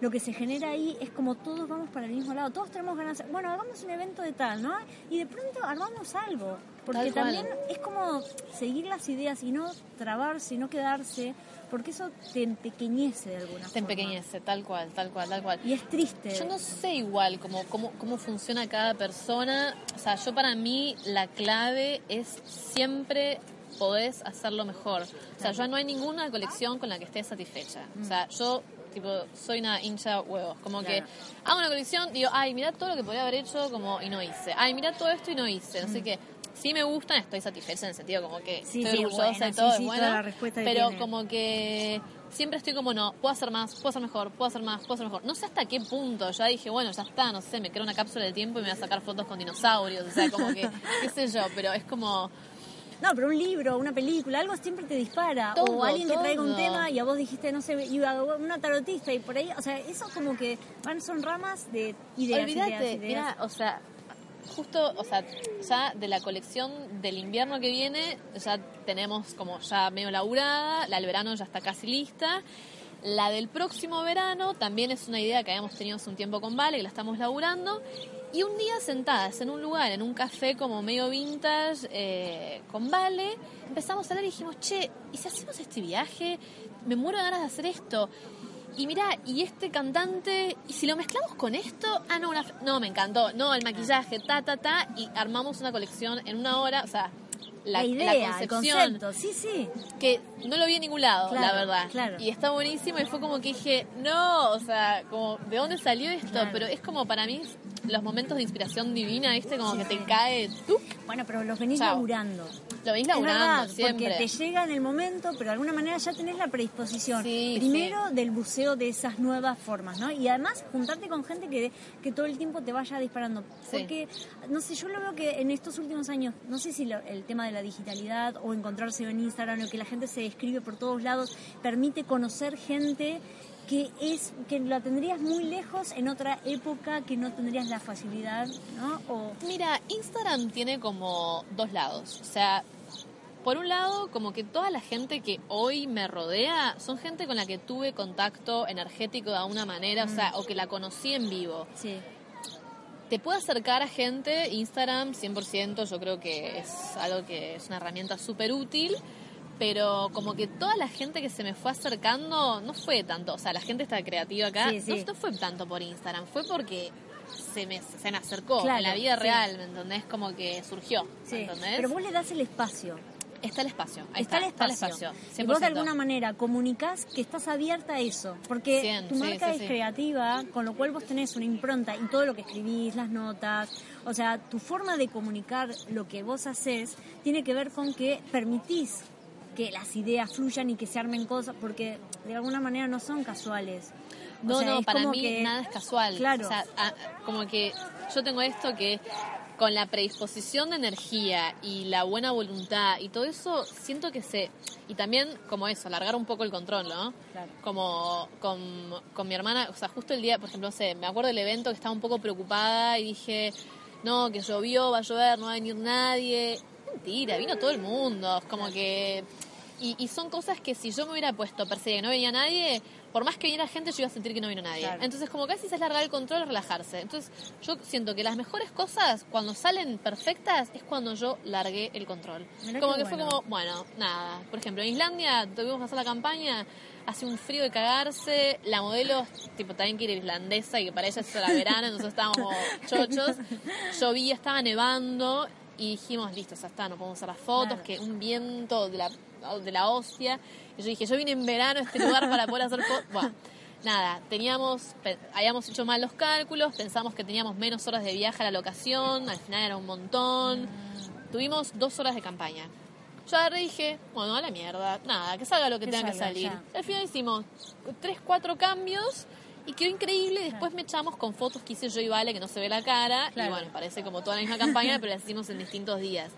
lo que se genera ahí es como todos vamos para el mismo lado, todos tenemos ganas, bueno, hagamos un evento de tal, ¿no? Y de pronto armamos algo, porque también es como seguir las ideas y no trabarse, y no quedarse porque eso te empequeñece de alguna forma. Te empequeñece, tal cual, tal cual, tal cual. Y es triste. Yo no sé igual cómo, cómo, cómo funciona cada persona. O sea, yo para mí la clave es siempre podés hacerlo mejor. O sea, yo no hay ninguna colección con la que esté satisfecha. O sea, yo tipo soy una hincha huevos, como que hago una colección, digo, ay, mira todo lo que podría haber hecho como y no hice. Ay, mira todo esto y no hice. No sé mm. qué sí me gustan, estoy satisfecha en el sentido como que estoy orgullosa y todo, es bueno, pero como que siempre estoy como, no, puedo hacer más, puedo hacer mejor, puedo hacer más, puedo hacer mejor. No sé hasta qué punto, ya dije, bueno, ya está, no sé, me creo una cápsula de tiempo y me voy a sacar fotos con dinosaurios, o sea, como que, [LAUGHS] qué sé yo, pero es como... No, pero un libro, una película, algo siempre te dispara. o alguien que traiga un tema y a vos dijiste, no sé, una tarotista y por ahí, o sea, eso como que van, son ramas de ideas. Olvídate, Mira, o sea, justo, o sea, ya de la colección del invierno que viene, ya tenemos como ya medio laburada, la del verano ya está casi lista. La del próximo verano también es una idea que habíamos tenido hace un tiempo con Vale, que la estamos laburando. Y un día sentadas en un lugar, en un café como medio vintage, eh, con Vale, empezamos a hablar y dijimos, che, ¿y si hacemos este viaje? Me muero de ganas de hacer esto y mira, y este cantante, y si lo mezclamos con esto, ah, no, no, me encantó, no, el maquillaje, ta, ta, ta, y armamos una colección en una hora, o sea, la, idea, concepción. sí, sí. Que no lo vi en ningún lado, la verdad. Y está buenísimo y fue como que dije, no, o sea, como, ¿de dónde salió esto? Pero es como para mí los momentos de inspiración divina, ¿viste? Como que te cae tú. Bueno, pero los venís laburando. Lo venís laburando siempre. Porque te llega en el momento, pero de alguna manera ya tenés la predisposición. Primero del buceo de esas nuevas formas, ¿no? Y además juntarte con gente que, que todo el tiempo te vaya disparando. Porque, no sé, yo lo veo que en estos últimos años, no sé si el tema de la digitalidad o encontrarse en Instagram o que la gente se escribe por todos lados permite conocer gente que es que la tendrías muy lejos en otra época que no tendrías la facilidad, ¿no? O... Mira, Instagram tiene como dos lados, o sea, por un lado, como que toda la gente que hoy me rodea son gente con la que tuve contacto energético de alguna manera, o sea, mm. o que la conocí en vivo. Sí. Te puede acercar a gente, Instagram 100%, yo creo que es algo que es una herramienta súper útil, pero como que toda la gente que se me fue acercando no fue tanto, o sea, la gente está creativa acá, No, fue tanto por Instagram, fue porque se me, se me acercó en la vida real, ¿me entendés? Como que surgió, ¿me entendés? Pero vos le das el espacio. Está el espacio. está, el espacio. y vos de alguna manera comunicás que estás abierta a eso. Porque tu marca es creativa, con lo cual vos tenés una impronta y todo lo que escribís, las notas. O sea, tu forma de comunicar lo que vos haces tiene que ver con que permitís que las ideas fluyan y que se armen cosas, porque de alguna manera no son casuales. No, no, para mí nada es casual. Claro. O sea, como que yo tengo esto que con la predisposición de energía y la buena voluntad y todo eso, siento que se... Y también como eso, alargar un poco el control, ¿no? Claro. Como con, con mi hermana, o sea, justo el día, por ejemplo, no sé, me acuerdo del evento que estaba un poco preocupada y dije, no, que llovió, va a llover, no va a venir nadie. Mentira, vino todo el mundo, como que... Y, y son cosas que si yo me hubiera puesto per se que no venía nadie, por más que viniera gente, yo iba a sentir que no vino nadie. Entonces, como casi es largar el control, relajarse. Entonces, yo siento que las mejores cosas, cuando salen perfectas, es cuando yo largué el control. como que fue como, bueno, nada. Por ejemplo, en Islandia tuvimos que hacer la campaña, hace un frío de cagarse, la modelo, tipo, también quiere irlandesa y que para ella eso era verano, entonces estábamos [LAUGHS] chochos. Llovía, estaba nevando y dijimos, listo, ya está, no podemos hacer las fotos, que un viento de la, de la hostia. Y yo dije, yo vine en verano a este lugar para poder hacer fotos. Bueno, nada, teníamos, habíamos hecho mal los cálculos, pensamos que teníamos menos horas de viaje a la locación, al final era un montón. Tuvimos dos horas de campaña. Yo agarré dije, bueno, a la mierda, nada, que salga lo que, tenga que salir. Al final hicimos tres, cuatro cambios y quedó increíble. Después me echamos con fotos que hice yo y Vale, que no se ve la cara. Y bueno, parece como toda la misma campaña, pero la hicimos en distintos días.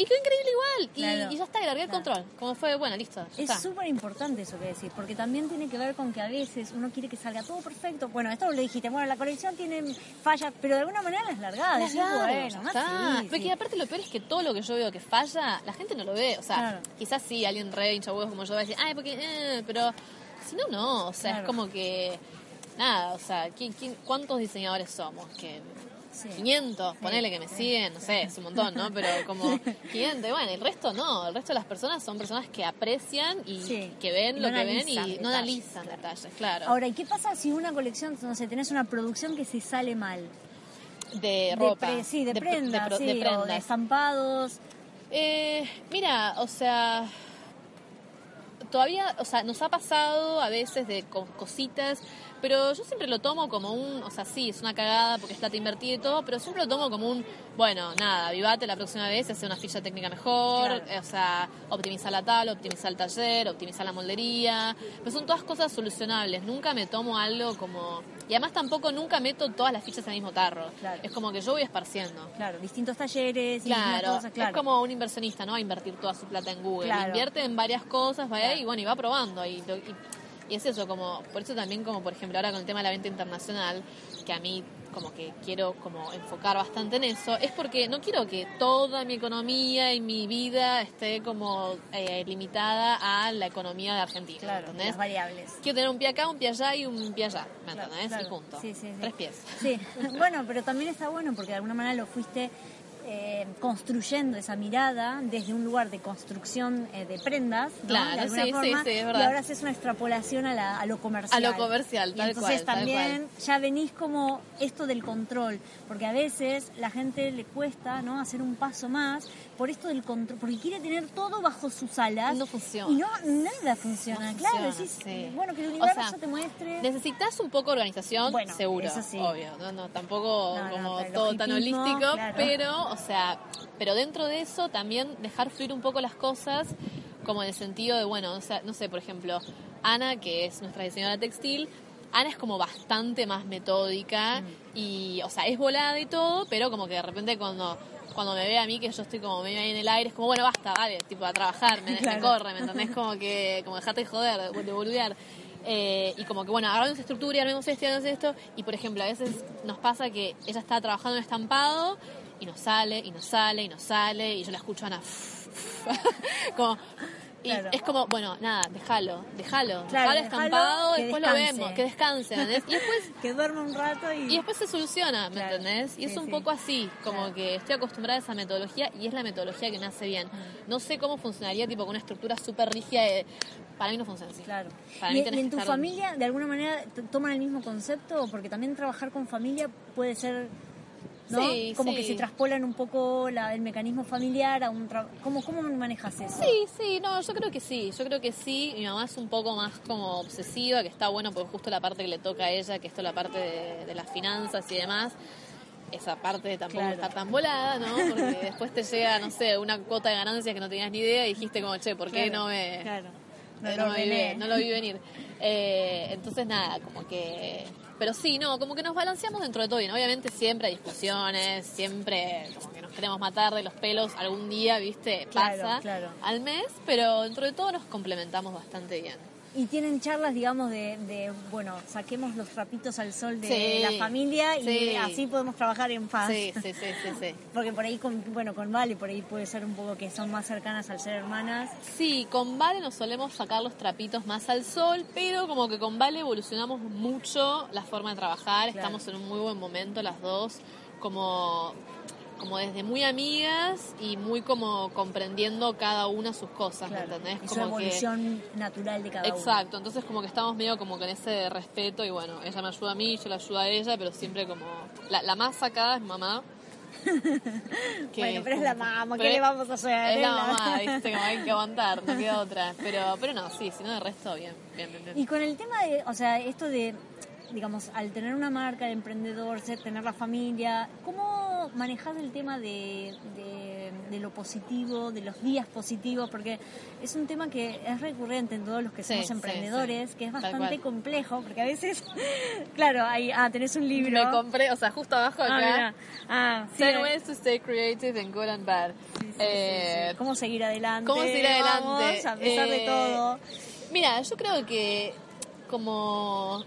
Y quedó increíble igual. Y, ya está, largué el control. Como fue, bueno, listo. Es súper importante eso que decís, porque también tiene que ver con que a veces uno quiere que salga todo perfecto. Bueno, esto lo dijiste, bueno, la colección tiene fallas, pero de alguna manera es largada. Es bueno, está. Porque aparte lo peor es que todo lo que yo veo que falla, la gente no lo ve. O sea, quizás sí, alguien re hincha huevos como yo va a decir, ay, porque, eh", pero si no, no. O sea, es como que, nada, o sea, ¿quién, quién, cuántos diseñadores somos? Que 500, ponele que me siguen, no sé, es un montón, ¿no? Pero como 500, bueno, el resto no, el resto de las personas son personas que aprecian y que ven lo que ven y no analizan detalles, claro. Ahora, ¿y qué pasa si una colección, no sé, tenés una producción que se sale mal? De ropa. sí, de, prendas, de, de estampados. Eh, mira, o sea, todavía, o sea, nos ha pasado a veces de cositas pero yo siempre lo tomo como un, o sea, sí, es una cagada porque está invertido y todo, pero siempre lo tomo como un, bueno, nada, vivate la próxima vez, hacer una ficha técnica mejor, eh, o sea, optimizar la tabla, optimizar el taller, optimizar la moldería, pero son todas cosas solucionables, nunca me tomo algo como, y además tampoco nunca meto todas las fichas en el mismo tarro, es como que yo voy esparciendo. Claro, distintos talleres, claro, cosas, claro. es como un inversionista, ¿no? A invertir toda su plata en Google, invierte en varias cosas, vaya, y bueno, y va probando, y, y y es eso, como, por eso también como por ejemplo ahora con el tema de la venta internacional, que a mí como que quiero como enfocar bastante en eso, es porque no quiero que toda mi economía y mi vida esté como eh, limitada a la economía de Argentina. Claro, las variables. Quiero tener un pie acá, un pie allá y un pie allá, ¿me entendés? Y punto. Sí, sí, Tres pies. Sí, bueno, pero también está bueno porque de alguna manera lo fuiste eh, construyendo esa mirada desde un lugar de construcción eh, de prendas, claro, sí, sí, sí, y ahora haces una extrapolación a, lo comercial. A lo comercial, tal entonces también ya venís como esto del control, porque a veces la gente le cuesta no hacer un paso más por esto del control, porque quiere tener todo bajo sus alas. No funciona. Y no, nada funciona. claro, decís, bueno, que el universo te muestre. Necesitas un poco de organización, seguro, obvio. No, no, tampoco como todo tan holístico, pero, o sea, pero dentro de eso también dejar fluir un poco las cosas, como en el sentido de, bueno, o sea, no sé, por ejemplo, Ana, que es nuestra diseñadora textil, Ana es como bastante más metódica mm. y, o sea, es volada y todo, pero como que de repente cuando cuando me ve a mí que yo estoy como medio ahí en el aire, es como, bueno, basta, vale, tipo a trabajar, me, [LAUGHS] corre, ¿me entendés? Como que, como dejate de joder, de, boludear. Eh, y como que, bueno, hagamos estructura y armemos esto y esto. Y por ejemplo, a veces nos pasa que ella está trabajando en estampado y nos sale, y nos sale, y nos sale, y yo la escucho a Ana. [LAUGHS] como, y es como, bueno, nada, déjalo, déjalo, claro, estampado, después lo vemos, que descanse, ¿entendés? Y después... [LAUGHS] que duerma un rato y... Y después se soluciona, ¿me entendés? Y es un poco así, como que estoy acostumbrada a esa metodología y es la metodología que me hace bien. No sé cómo funcionaría, tipo, con una estructura súper rígida de... Para mí no funciona así. Claro. ¿Y, en tu familia, de alguna manera, toman el mismo concepto? Porque también trabajar con familia puede ser como que se traspolan un poco el mecanismo familiar a un trabajo. ¿Cómo, ¿Cómo manejas eso? Sí, sí, no, yo creo que sí, yo creo que sí. Mi mamá es un poco más como obsesiva, que está bueno porque justo la parte que le toca a ella, que esto es la parte de, las finanzas y demás. esa parte tampoco está tan volada, ¿no? Porque [LAUGHS] después te llega, no sé, una cuota de ganancias que no tenías ni idea y dijiste como, che, ¿por qué no me... No, lo vi, no lo vi venir. Eh, entonces, nada, como que pero sí, no, como que nos balanceamos dentro de todo bien. Obviamente siempre hay discusiones, siempre como que nos queremos matar de los pelos algún día, ¿viste? Pasa al mes, pero dentro de todo nos complementamos bastante bien. Y tienen charlas, digamos, de, bueno, saquemos los trapitos al sol de la familia y así podemos trabajar en paz. Sí, sí, sí, sí, [LAUGHS] Porque por ahí, con, bueno, con Vale, por ahí puede ser un poco que son más cercanas al ser hermanas. Sí, con Vale nos solemos sacar los trapitos más al sol, pero como que con Vale evolucionamos mucho la forma de trabajar, estamos en un muy buen momento las dos, como como desde muy amigas y muy como comprendiendo cada una sus cosas, ¿me entendés? como su evolución natural de cada una. Exacto, entonces como que estamos medio como con ese respeto y bueno, ella me ayuda a mí, yo la ayudo a ella, pero siempre como... La, la más sacada es mamá. [LAUGHS] bueno, pero es la mamá, ¿qué le vamos a hacer? Es la mamá, [LAUGHS] viste, como hay que aguantar, no queda otra. Pero, pero no, sí, si no de resto, bien, bien, bien. Y con el tema de, o sea, esto de digamos, al tener una marca de emprendedor, tener la familia, ¿cómo manejas el tema de, de, lo positivo, de los días positivos? Porque es un tema que es recurrente en todos los que somos emprendedores, que es bastante complejo, porque a veces, [LAUGHS] claro, hay, ah, tenés un libro. Me compré, o sea, justo abajo ah, acá. Ah, sí. ways to stay creative and good and bad. Eh, ¿Cómo seguir adelante? ¿Cómo seguir adelante? a pesar de eh, todo. Mira, yo creo que como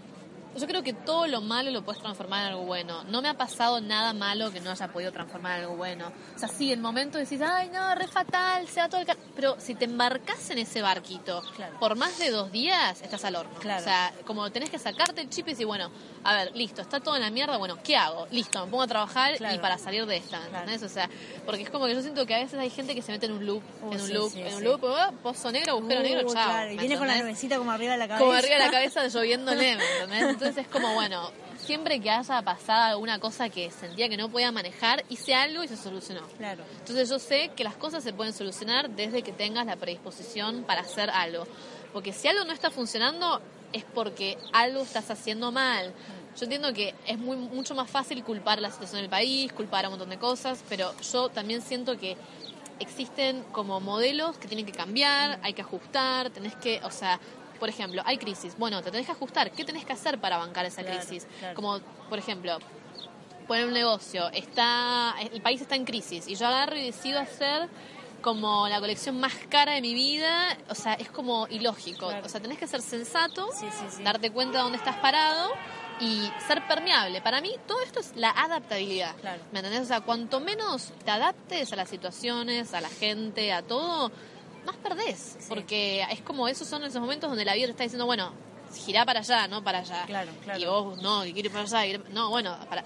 yo creo que todo lo malo lo puedes transformar en algo bueno. No me ha pasado nada malo que no haya podido transformar en algo bueno. O sea, sí, el momento decís, ay, no, re fatal, se va todo el... Pero si te embarcas en ese barquito por más de dos días, estás al horno. O sea, como tenés que sacarte el chip y decir, bueno, a ver, listo, está todo en la mierda, bueno, ¿qué hago? Listo, me pongo a trabajar y para salir de esta, ¿entendés? O sea, porque es como que yo siento que a veces hay gente que se mete en un loop, uh, en un loop, en un loop, oh, pozo negro, agujero negro, uh, chao. Y viene con la nubecita como arriba de la cabeza. Como arriba de la [LAUGHS] cabeza lloviéndole, ¿entendés? Entonces es como, bueno, siempre que haya pasado alguna cosa que sentía que no podía manejar, hice algo y se solucionó. Claro. Entonces yo sé que las cosas se pueden solucionar desde que tengas la predisposición para hacer algo. Porque si algo no está funcionando es porque algo estás haciendo mal. Yo entiendo que es muy, mucho más fácil culpar la situación del país, culpar a un montón de cosas, pero yo también siento que existen como modelos que tienen que cambiar, hay que ajustar, tenés que, o sea, por ejemplo, hay crisis, bueno, te tenés que ajustar, ¿qué tenés que hacer para bancar esa crisis? Como, por ejemplo, poner un negocio, está, el país está en crisis y yo agarro y decido hacer como la colección más cara de mi vida, o sea, es como ilógico. O sea, tenés que ser sensato, darte cuenta de dónde estás parado y ser permeable. Para mí, todo esto es la adaptabilidad. ¿Me entendés? O sea, cuanto menos te adaptes a las situaciones, a la gente, a todo, más perdés. Porque es como esos son esos momentos donde la vida te está diciendo, bueno, girá para allá, no para allá. Claro, claro. Y vos, no, que quiere para allá. No, bueno, para.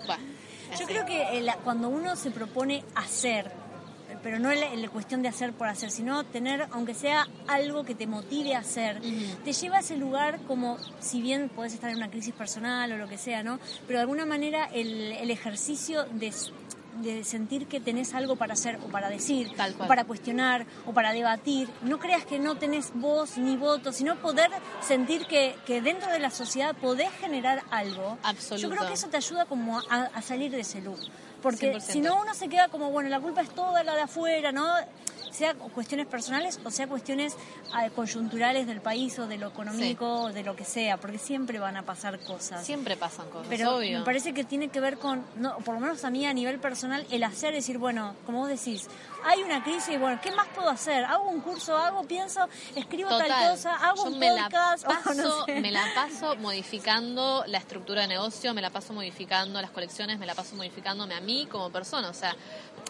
Yo creo que cuando uno se propone hacer pero no en la, cuestión de hacer por hacer, sino tener, aunque sea algo que te motive a hacer, te lleva a ese lugar como, si bien podés estar en una crisis personal o lo que sea, ¿no? Pero de alguna manera el, el ejercicio de de sentir que tenés algo para hacer o para decir, o para cuestionar o para debatir. No creas que no tenés voz ni voto, sino poder sentir que, que dentro de la sociedad podés generar algo. Yo creo que eso te ayuda como a, a salir de ese loop. Porque si no, uno se queda como, bueno, la culpa es toda la de afuera, ¿no? Sea cuestiones personales o sea cuestiones ah, coyunturales del país o de lo económico o de lo que sea, porque siempre van a pasar cosas. Siempre pasan cosas, Pero me parece que tiene que ver con, no, por lo menos a mí a nivel personal, el hacer, decir, bueno, como vos decís, hay una crisis, y bueno, ¿qué más puedo hacer? Hago un curso, hago, pienso, escribo tal cosa, hago un me podcast. [LAUGHS] La paso, Me la paso modificando la estructura de negocio, me la paso modificando las colecciones, me la paso modificándome a mí como persona. O sea,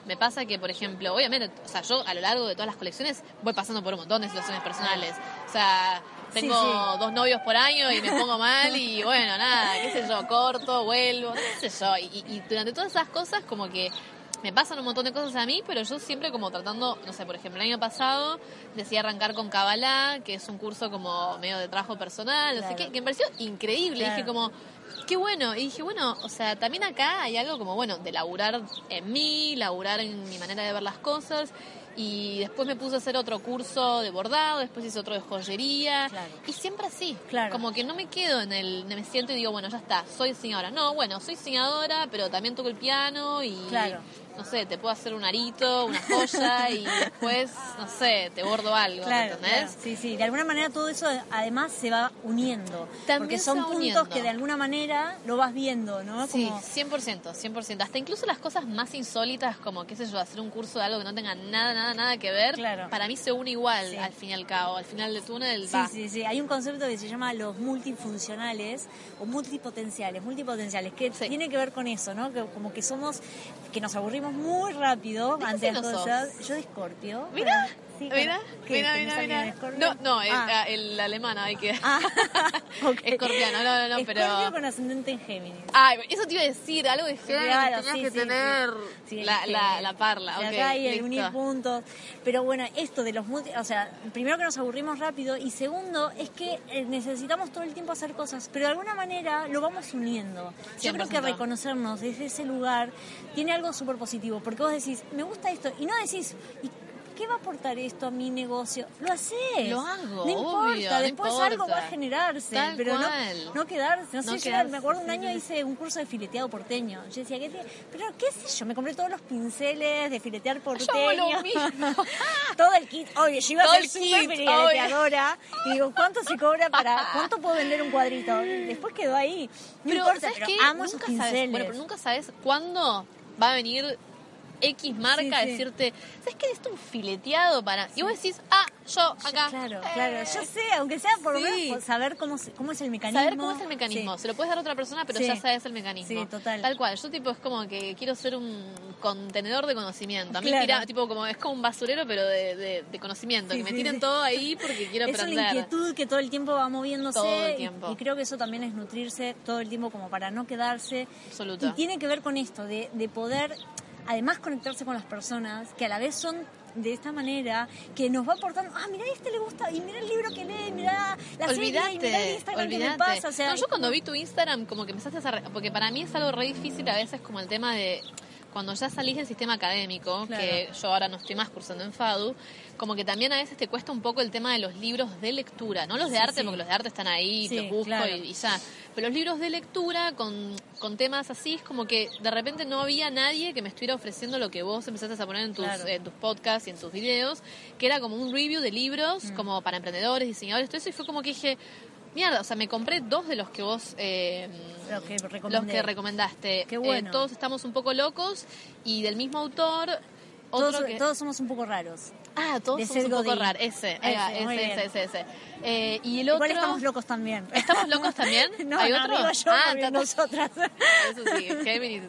me pasa que, por ejemplo, obviamente, o sea, yo a lo largo de todas las colecciones voy pasando por un montón de situaciones personales. O sea, tengo dos novios por año y me pongo mal y bueno, nada, qué sé yo, corto, vuelvo, qué sé yo. Y, y durante todas esas cosas como que me pasan un montón de cosas a mí, pero yo siempre como tratando, no sé, por ejemplo, el año pasado decidí arrancar con Kabbalah, que es un curso como medio de trabajo personal, no sé qué, que me pareció increíble. Dije como, qué bueno. Y dije, bueno, o sea, también acá hay algo como, bueno, de laburar en mí, laburar en mi manera de ver las cosas. Y después me puse a hacer otro curso de bordado, después hice otro de joyería. Y siempre así. Claro. Como que no me quedo en el. Me siento y digo, bueno, ya está, soy diseñadora. No, bueno, soy diseñadora, pero también toco el piano y. Claro no sé, te puedo hacer un arito, una joya y después, no sé, te bordo algo, claro, ¿entendés? Sí, sí, de alguna manera todo eso además se va uniendo. porque son puntos que de alguna manera lo vas viendo, ¿no? Sí, 100%, 100%. Hasta incluso las cosas más insólitas, como, qué sé yo, hacer un curso de algo que no tenga nada, nada, nada que ver, para mí se une igual al fin y al cabo, al final del túnel sí, Sí, sí, hay un concepto que se llama los multifuncionales o multipotenciales, multipotenciales, que tiene que ver con eso, ¿no? Que como que somos, que nos aburrimos muy rápido ante las cosas. Yo de. Mira. Mira, mira, mira, No, no, el, ah. el, alemán hay que. Ah, [LAUGHS] Escorpiano, no, no, no, pero. Escorpio con ascendente en Géminis. Ah, eso te iba a decir, algo de Géminis. Claro, tenías que tener la, la, la, parla. Okay, acá hay el unir puntos. Pero bueno, esto de los multi. O sea, primero que nos aburrimos rápido y segundo es que eh, necesitamos todo el tiempo hacer cosas, pero de alguna manera lo vamos uniendo. Yo creo que reconocernos desde ese lugar tiene algo súper positivo, porque vos decís, me gusta esto, y no decís, ¿qué va a aportar esto a mi negocio? Lo haces. Lo hago. No importa, después algo va a generarse. pero no, no, quedarse. No, sé, me acuerdo un año hice un curso de fileteado porteño. Yo decía, ¿qué pero qué sé yo, me compré todos los pinceles de filetear porteño. Yo. [LAUGHS] Todo el kit. Oye, yo iba a ser súper fileteadora. Y digo, ¿cuánto se cobra para, cuánto puedo vender un cuadrito? Después quedó ahí. No pero, importa, pero amo esos pinceles. bueno, pero nunca sabes cuándo va a venir X marca decirte, ¿sabes qué? Esto un fileteado para. Y vos decís, ah, yo acá. claro, claro. Yo sé, aunque sea por lo menos saber cómo, cómo es el mecanismo. Saber cómo es el mecanismo. Se lo puedes dar a otra persona, pero ya sabes el mecanismo. Sí, total. Tal cual. Yo, tipo, es como que quiero ser un contenedor de conocimiento. A mí, tira, tipo, como es como un basurero, pero de, de, conocimiento. que me tiren todo ahí porque quiero aprender. Es una inquietud que todo el tiempo va moviéndose. Todo el tiempo. Y, creo que eso también es nutrirse todo el tiempo como para no quedarse. Absoluto. Y tiene que ver con esto, de, de poder además conectarse con las personas que a la vez son de esta manera que nos va aportando, ah, mira, este le gusta, y mira el libro que lee, mira la olvidate, serie, mira el Instagram que me pasa. O sea, yo cuando vi tu Instagram, como que empezaste a... Porque para mí es algo re difícil a veces como el tema de cuando ya salís del sistema académico, que yo ahora no estoy más cursando en FADU, como que también a veces te cuesta un poco el tema de los libros de lectura, no los de arte, porque los de arte están ahí, te busco y, ya. Pero los libros de lectura con, con, temas así, es como que de repente no había nadie que me estuviera ofreciendo lo que vos empezaste a poner en tus, tus podcasts y en tus videos, que era como un review de libros, mm. como para emprendedores, diseñadores, todo eso, y fue como que dije, mierda, o sea, me compré dos de los que vos... Eh, los, que los que recomendaste. Qué bueno. Eh, todos estamos un poco locos y del mismo autor... Todos, todos somos un poco raros. Ah, todos somos un poco raros. Ese, ese, ese, ese, Eh, y el otro... Igual estamos locos también. ¿Estamos locos también? [LAUGHS] no, ¿Hay otro? Digo yo, ah, nosotras. Eso sí, [LAUGHS] Géminis,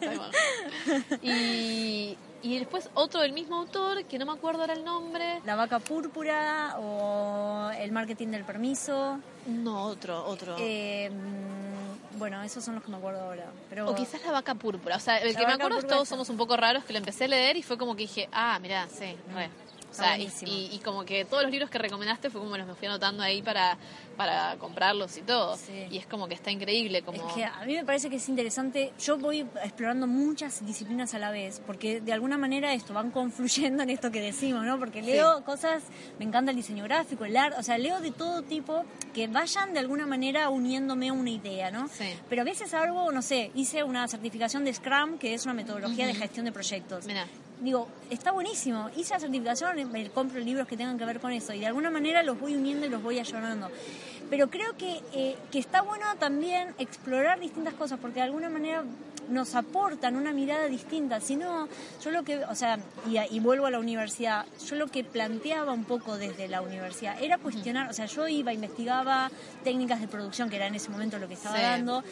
Y y después otro del mismo autor, que no me acuerdo ahora el nombre. La vaca púrpura o el marketing del permiso. No, otro, otro. Eh, bueno, esos son los que me acuerdo ahora. Pero... O quizás la vaca púrpura. O sea, el que me acuerdo es todos somos un poco raros, que lo empecé a leer y fue como que dije, ah, mira, sí, re. O sea, y, como que todos los libros que recomendaste fue como los me fui anotando ahí para, para comprarlos y todo. Y es como que está increíble. Como... Es que a mí me parece que es interesante. Yo voy explorando muchas disciplinas a la vez, porque de alguna manera esto van confluyendo en esto que decimos, ¿no? Porque leo cosas, me encanta el diseño gráfico, el arte, o sea, leo de todo tipo que vayan de alguna manera uniéndome a una idea, ¿no? Pero a veces algo, no sé, hice una certificación de Scrum, que es una metodología de gestión de proyectos. Mira digo, está buenísimo, hice la certificación, me compro libros que tengan que ver con eso y de alguna manera los voy uniendo y los voy ayudando. Pero creo que, eh, que está bueno también explorar distintas cosas porque de alguna manera nos aportan una mirada distinta. Si no, yo lo que, o sea, y, y, vuelvo a la universidad, yo lo que planteaba un poco desde la universidad era cuestionar, o sea, yo iba, investigaba técnicas de producción, que era en ese momento lo que estaba dando,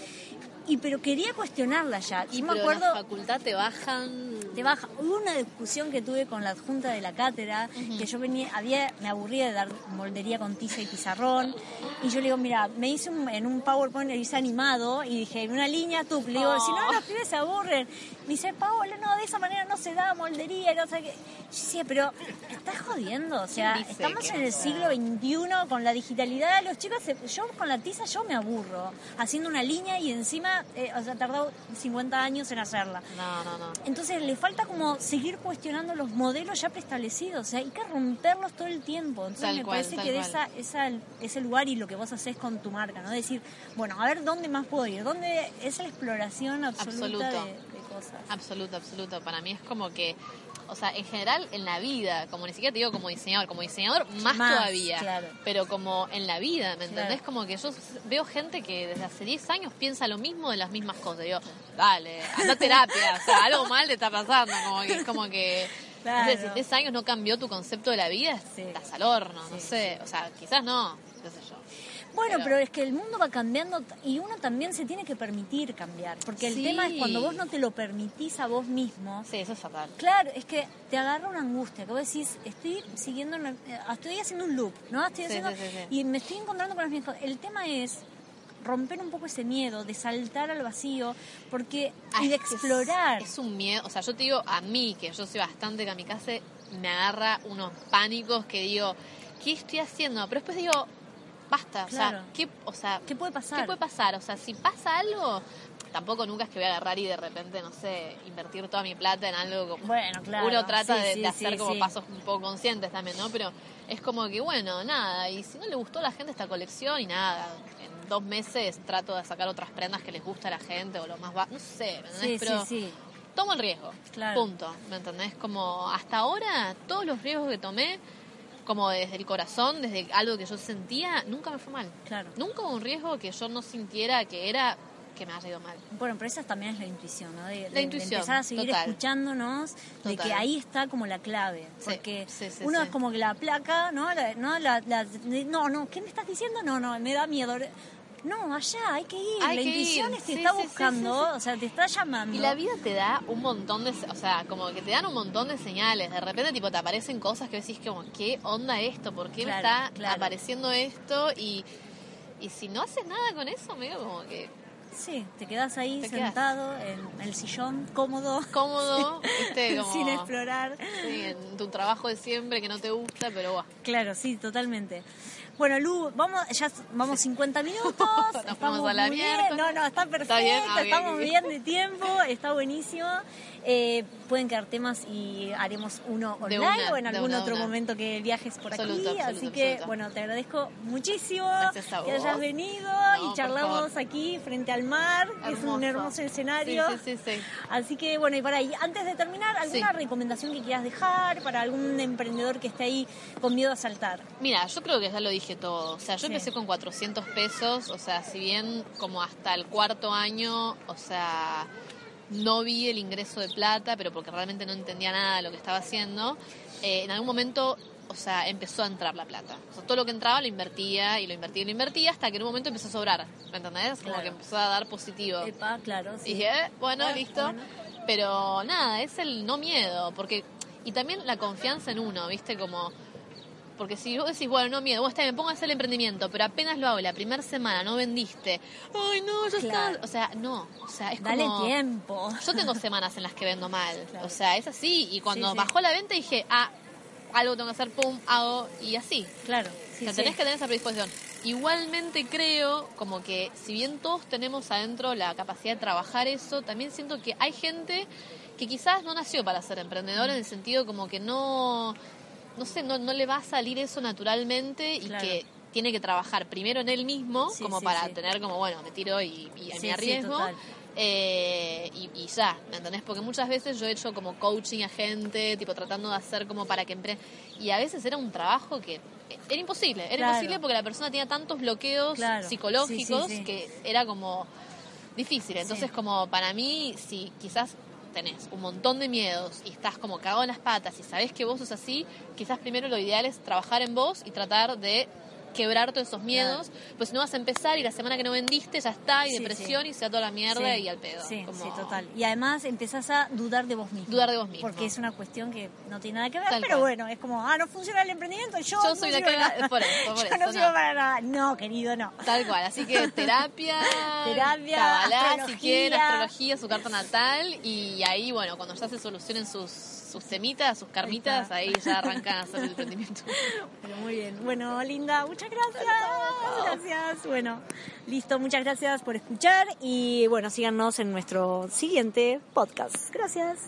y pero quería cuestionarla ya. Y me acuerdo. En la facultad te bajan. Te baja. Hubo una discusión que tuve con la adjunta de la cátedra, que yo venía, había, me aburría de dar moldería con tiza y pizarrón. Y yo le digo, mira, me hice en un PowerPoint, hice animado y dije, una línea tú. Le digo, si no, los pibes se aburren. Me dice, Paola, no, de esa manera no se da moldería, no sé qué. Yo decía, pero estás jodiendo. O sea, estamos en el siglo XXI con la digitalidad. Los chicos, yo con la tiza yo me aburro. Haciendo una línea y encima, eh, o sea, tardó 50 años en hacerla. No, no, no. Entonces le falta como seguir cuestionando los modelos ya preestablecidos, o sea, hay que romperlos todo el tiempo. Entonces me parece que de esa, esa, ese lugar y lo que vos haces con tu marca, ¿no? Decir, bueno, a ver dónde más puedo ir, dónde es la exploración absoluta de, de, cosas. Absoluto, absoluto. Para mí es como que o sea, en general en la vida, como ni siquiera te digo como diseñador, como diseñador más, todavía, pero como en la vida, ¿me entendés? Como que yo veo gente que desde hace 10 años piensa lo mismo de las mismas cosas. Digo, dale, anda a terapia, o sea, algo mal te está pasando, como que es como que... Claro. si 10 años no cambió tu concepto de la vida, estás al horno, no sé, o sea, quizás no, qué sé yo. Bueno, pero, es que el mundo va cambiando y uno también se tiene que permitir cambiar. Porque el tema es cuando vos no te lo permitís a vos mismo. Sí, eso es fatal. Claro, es que te agarra una angustia. Que vos decís, estoy siguiendo, eh, estoy haciendo un loop, ¿no? Estoy haciendo, y me estoy encontrando con las mismas El tema es romper un poco ese miedo de saltar al vacío porque y de explorar. Es, un miedo, o sea, yo te digo a mí, que yo soy bastante kamikaze, me agarra unos pánicos que digo, ¿qué estoy haciendo? Pero después digo, basta, o sea, ¿qué, o sea, ¿qué puede pasar? ¿Qué puede pasar? O sea, si pasa algo, tampoco nunca es que voy a agarrar y de repente, no sé, invertir toda mi plata en algo como... Bueno, claro. Uno trata de, hacer como pasos un poco conscientes también, ¿no? Pero es como que, bueno, nada, y si no le gustó a la gente esta colección y nada, en dos meses trato de sacar otras prendas que les gusta a la gente o lo más... Va no sé, ¿me entendés? Pero tomo el riesgo, claro. punto, ¿me entendés? Como hasta ahora, todos los riesgos que tomé como desde el corazón, desde algo que yo sentía, nunca me fue mal. Claro. Nunca hubo un riesgo que yo no sintiera que era que me haya ido mal. Bueno, pero esa también es la intuición, ¿no? De, la intuición, empezar a seguir escuchándonos, de que ahí está como la clave. Porque uno es como que la placa, ¿no? no, la, no, no, ¿qué me estás diciendo? No, no, me da miedo no, allá hay que ir. la intuición te está buscando, o sea, te está llamando. Y la vida te da un montón de, o sea, como que te dan un montón de señales. De repente, tipo, te aparecen cosas que decís como, ¿qué onda esto? ¿Por qué me está apareciendo esto? Y, y si no haces nada con eso, medio como que Sí, te quedas ahí sentado en el sillón, cómodo. Cómodo, [LAUGHS] sin explorar. Sí, en tu trabajo de siempre que no te gusta, pero va. Claro, sí, totalmente. Bueno, Lu, vamos, ya vamos 50 [LAUGHS] minutos. estamos a la bien. No, no, está perfecto, ah, estamos bien de tiempo, está buenísimo. Eh, pueden quedar temas y haremos uno online o en algún otro momento que viajes por aquí. Así que, bueno, te agradezco muchísimo que hayas venido y charlamos aquí frente al mar, que es un hermoso escenario. Sí, sí, Así que, bueno, y para ahí, antes de terminar, ¿alguna recomendación que quieras dejar para algún emprendedor que esté ahí con miedo a saltar? Mira, yo creo que ya lo dije todo. O sea, yo empecé con 400 pesos, o sea, si bien como hasta el cuarto año, o sea no vi el ingreso de plata, pero porque realmente no entendía nada de lo que estaba haciendo, eh, en algún momento, o sea, empezó a entrar la plata. O sea, todo lo que entraba lo invertía y lo invertía y lo invertía hasta que en un momento empezó a sobrar, ¿me entendés? Como que empezó a dar positivo. claro, sí. Y dije, eh, bueno, listo. Pero nada, es el no miedo, porque... Y también la confianza en uno, ¿viste? Como porque si vos decís, bueno, no miedo, vos está me pongo a hacer el emprendimiento, pero apenas lo hago la primera semana, no vendiste. Ay, no, ya está. O sea, no. O sea, es Dale tiempo. Yo tengo semanas en las que vendo mal. O sea, es así. Y cuando bajó la venta dije, ah, algo tengo que hacer, pum, hago, y así. Claro. o sea, tenés que tener esa predisposición. Igualmente creo, como que si bien todos tenemos adentro la capacidad de trabajar eso, también siento que hay gente que quizás no nació para ser emprendedora en el sentido como que no no sé, no, no le va a salir eso naturalmente y que tiene que trabajar primero en él mismo, como para tener como, bueno, me tiro y, me arriesgo. Eh, y, ya, ¿me entendés? Porque muchas veces yo he hecho como coaching a gente, tipo tratando de hacer como para que emprenda. Y a veces era un trabajo que era imposible, era imposible porque la persona tenía tantos bloqueos psicológicos que era como difícil. Entonces, como para mí, si quizás tenés un montón de miedos y estás como cagado en las patas y sabes que vos sos así, quizás primero lo ideal es trabajar en vos y tratar de quebrar todos esos miedos, pues no vas a empezar y la semana que no vendiste ya está, y depresión y se da toda la mierda y al pedo. Sí, sí, total. Y además empezás a dudar de vos mismo. Dudar de vos mismo. Porque es una cuestión que no tiene nada que ver, pero bueno, es como, ah, no funciona el emprendimiento, yo, yo soy la que por eso, [LAUGHS] por yo no sirvo para nada. No, querido, no. Tal cual, así que [LAUGHS] terapia, terapia, cabalá, si quieren, astrología, su carta natal y ahí, bueno, cuando ya se solucionen sus sus semitas, sus carmitas, ahí, ya arrancan a hacer el emprendimiento. Bueno, [LAUGHS] muy bien. Bueno, Linda, muchas gracias. Gracias. Bueno, listo, muchas gracias por escuchar y bueno, síganos en nuestro siguiente podcast. Gracias.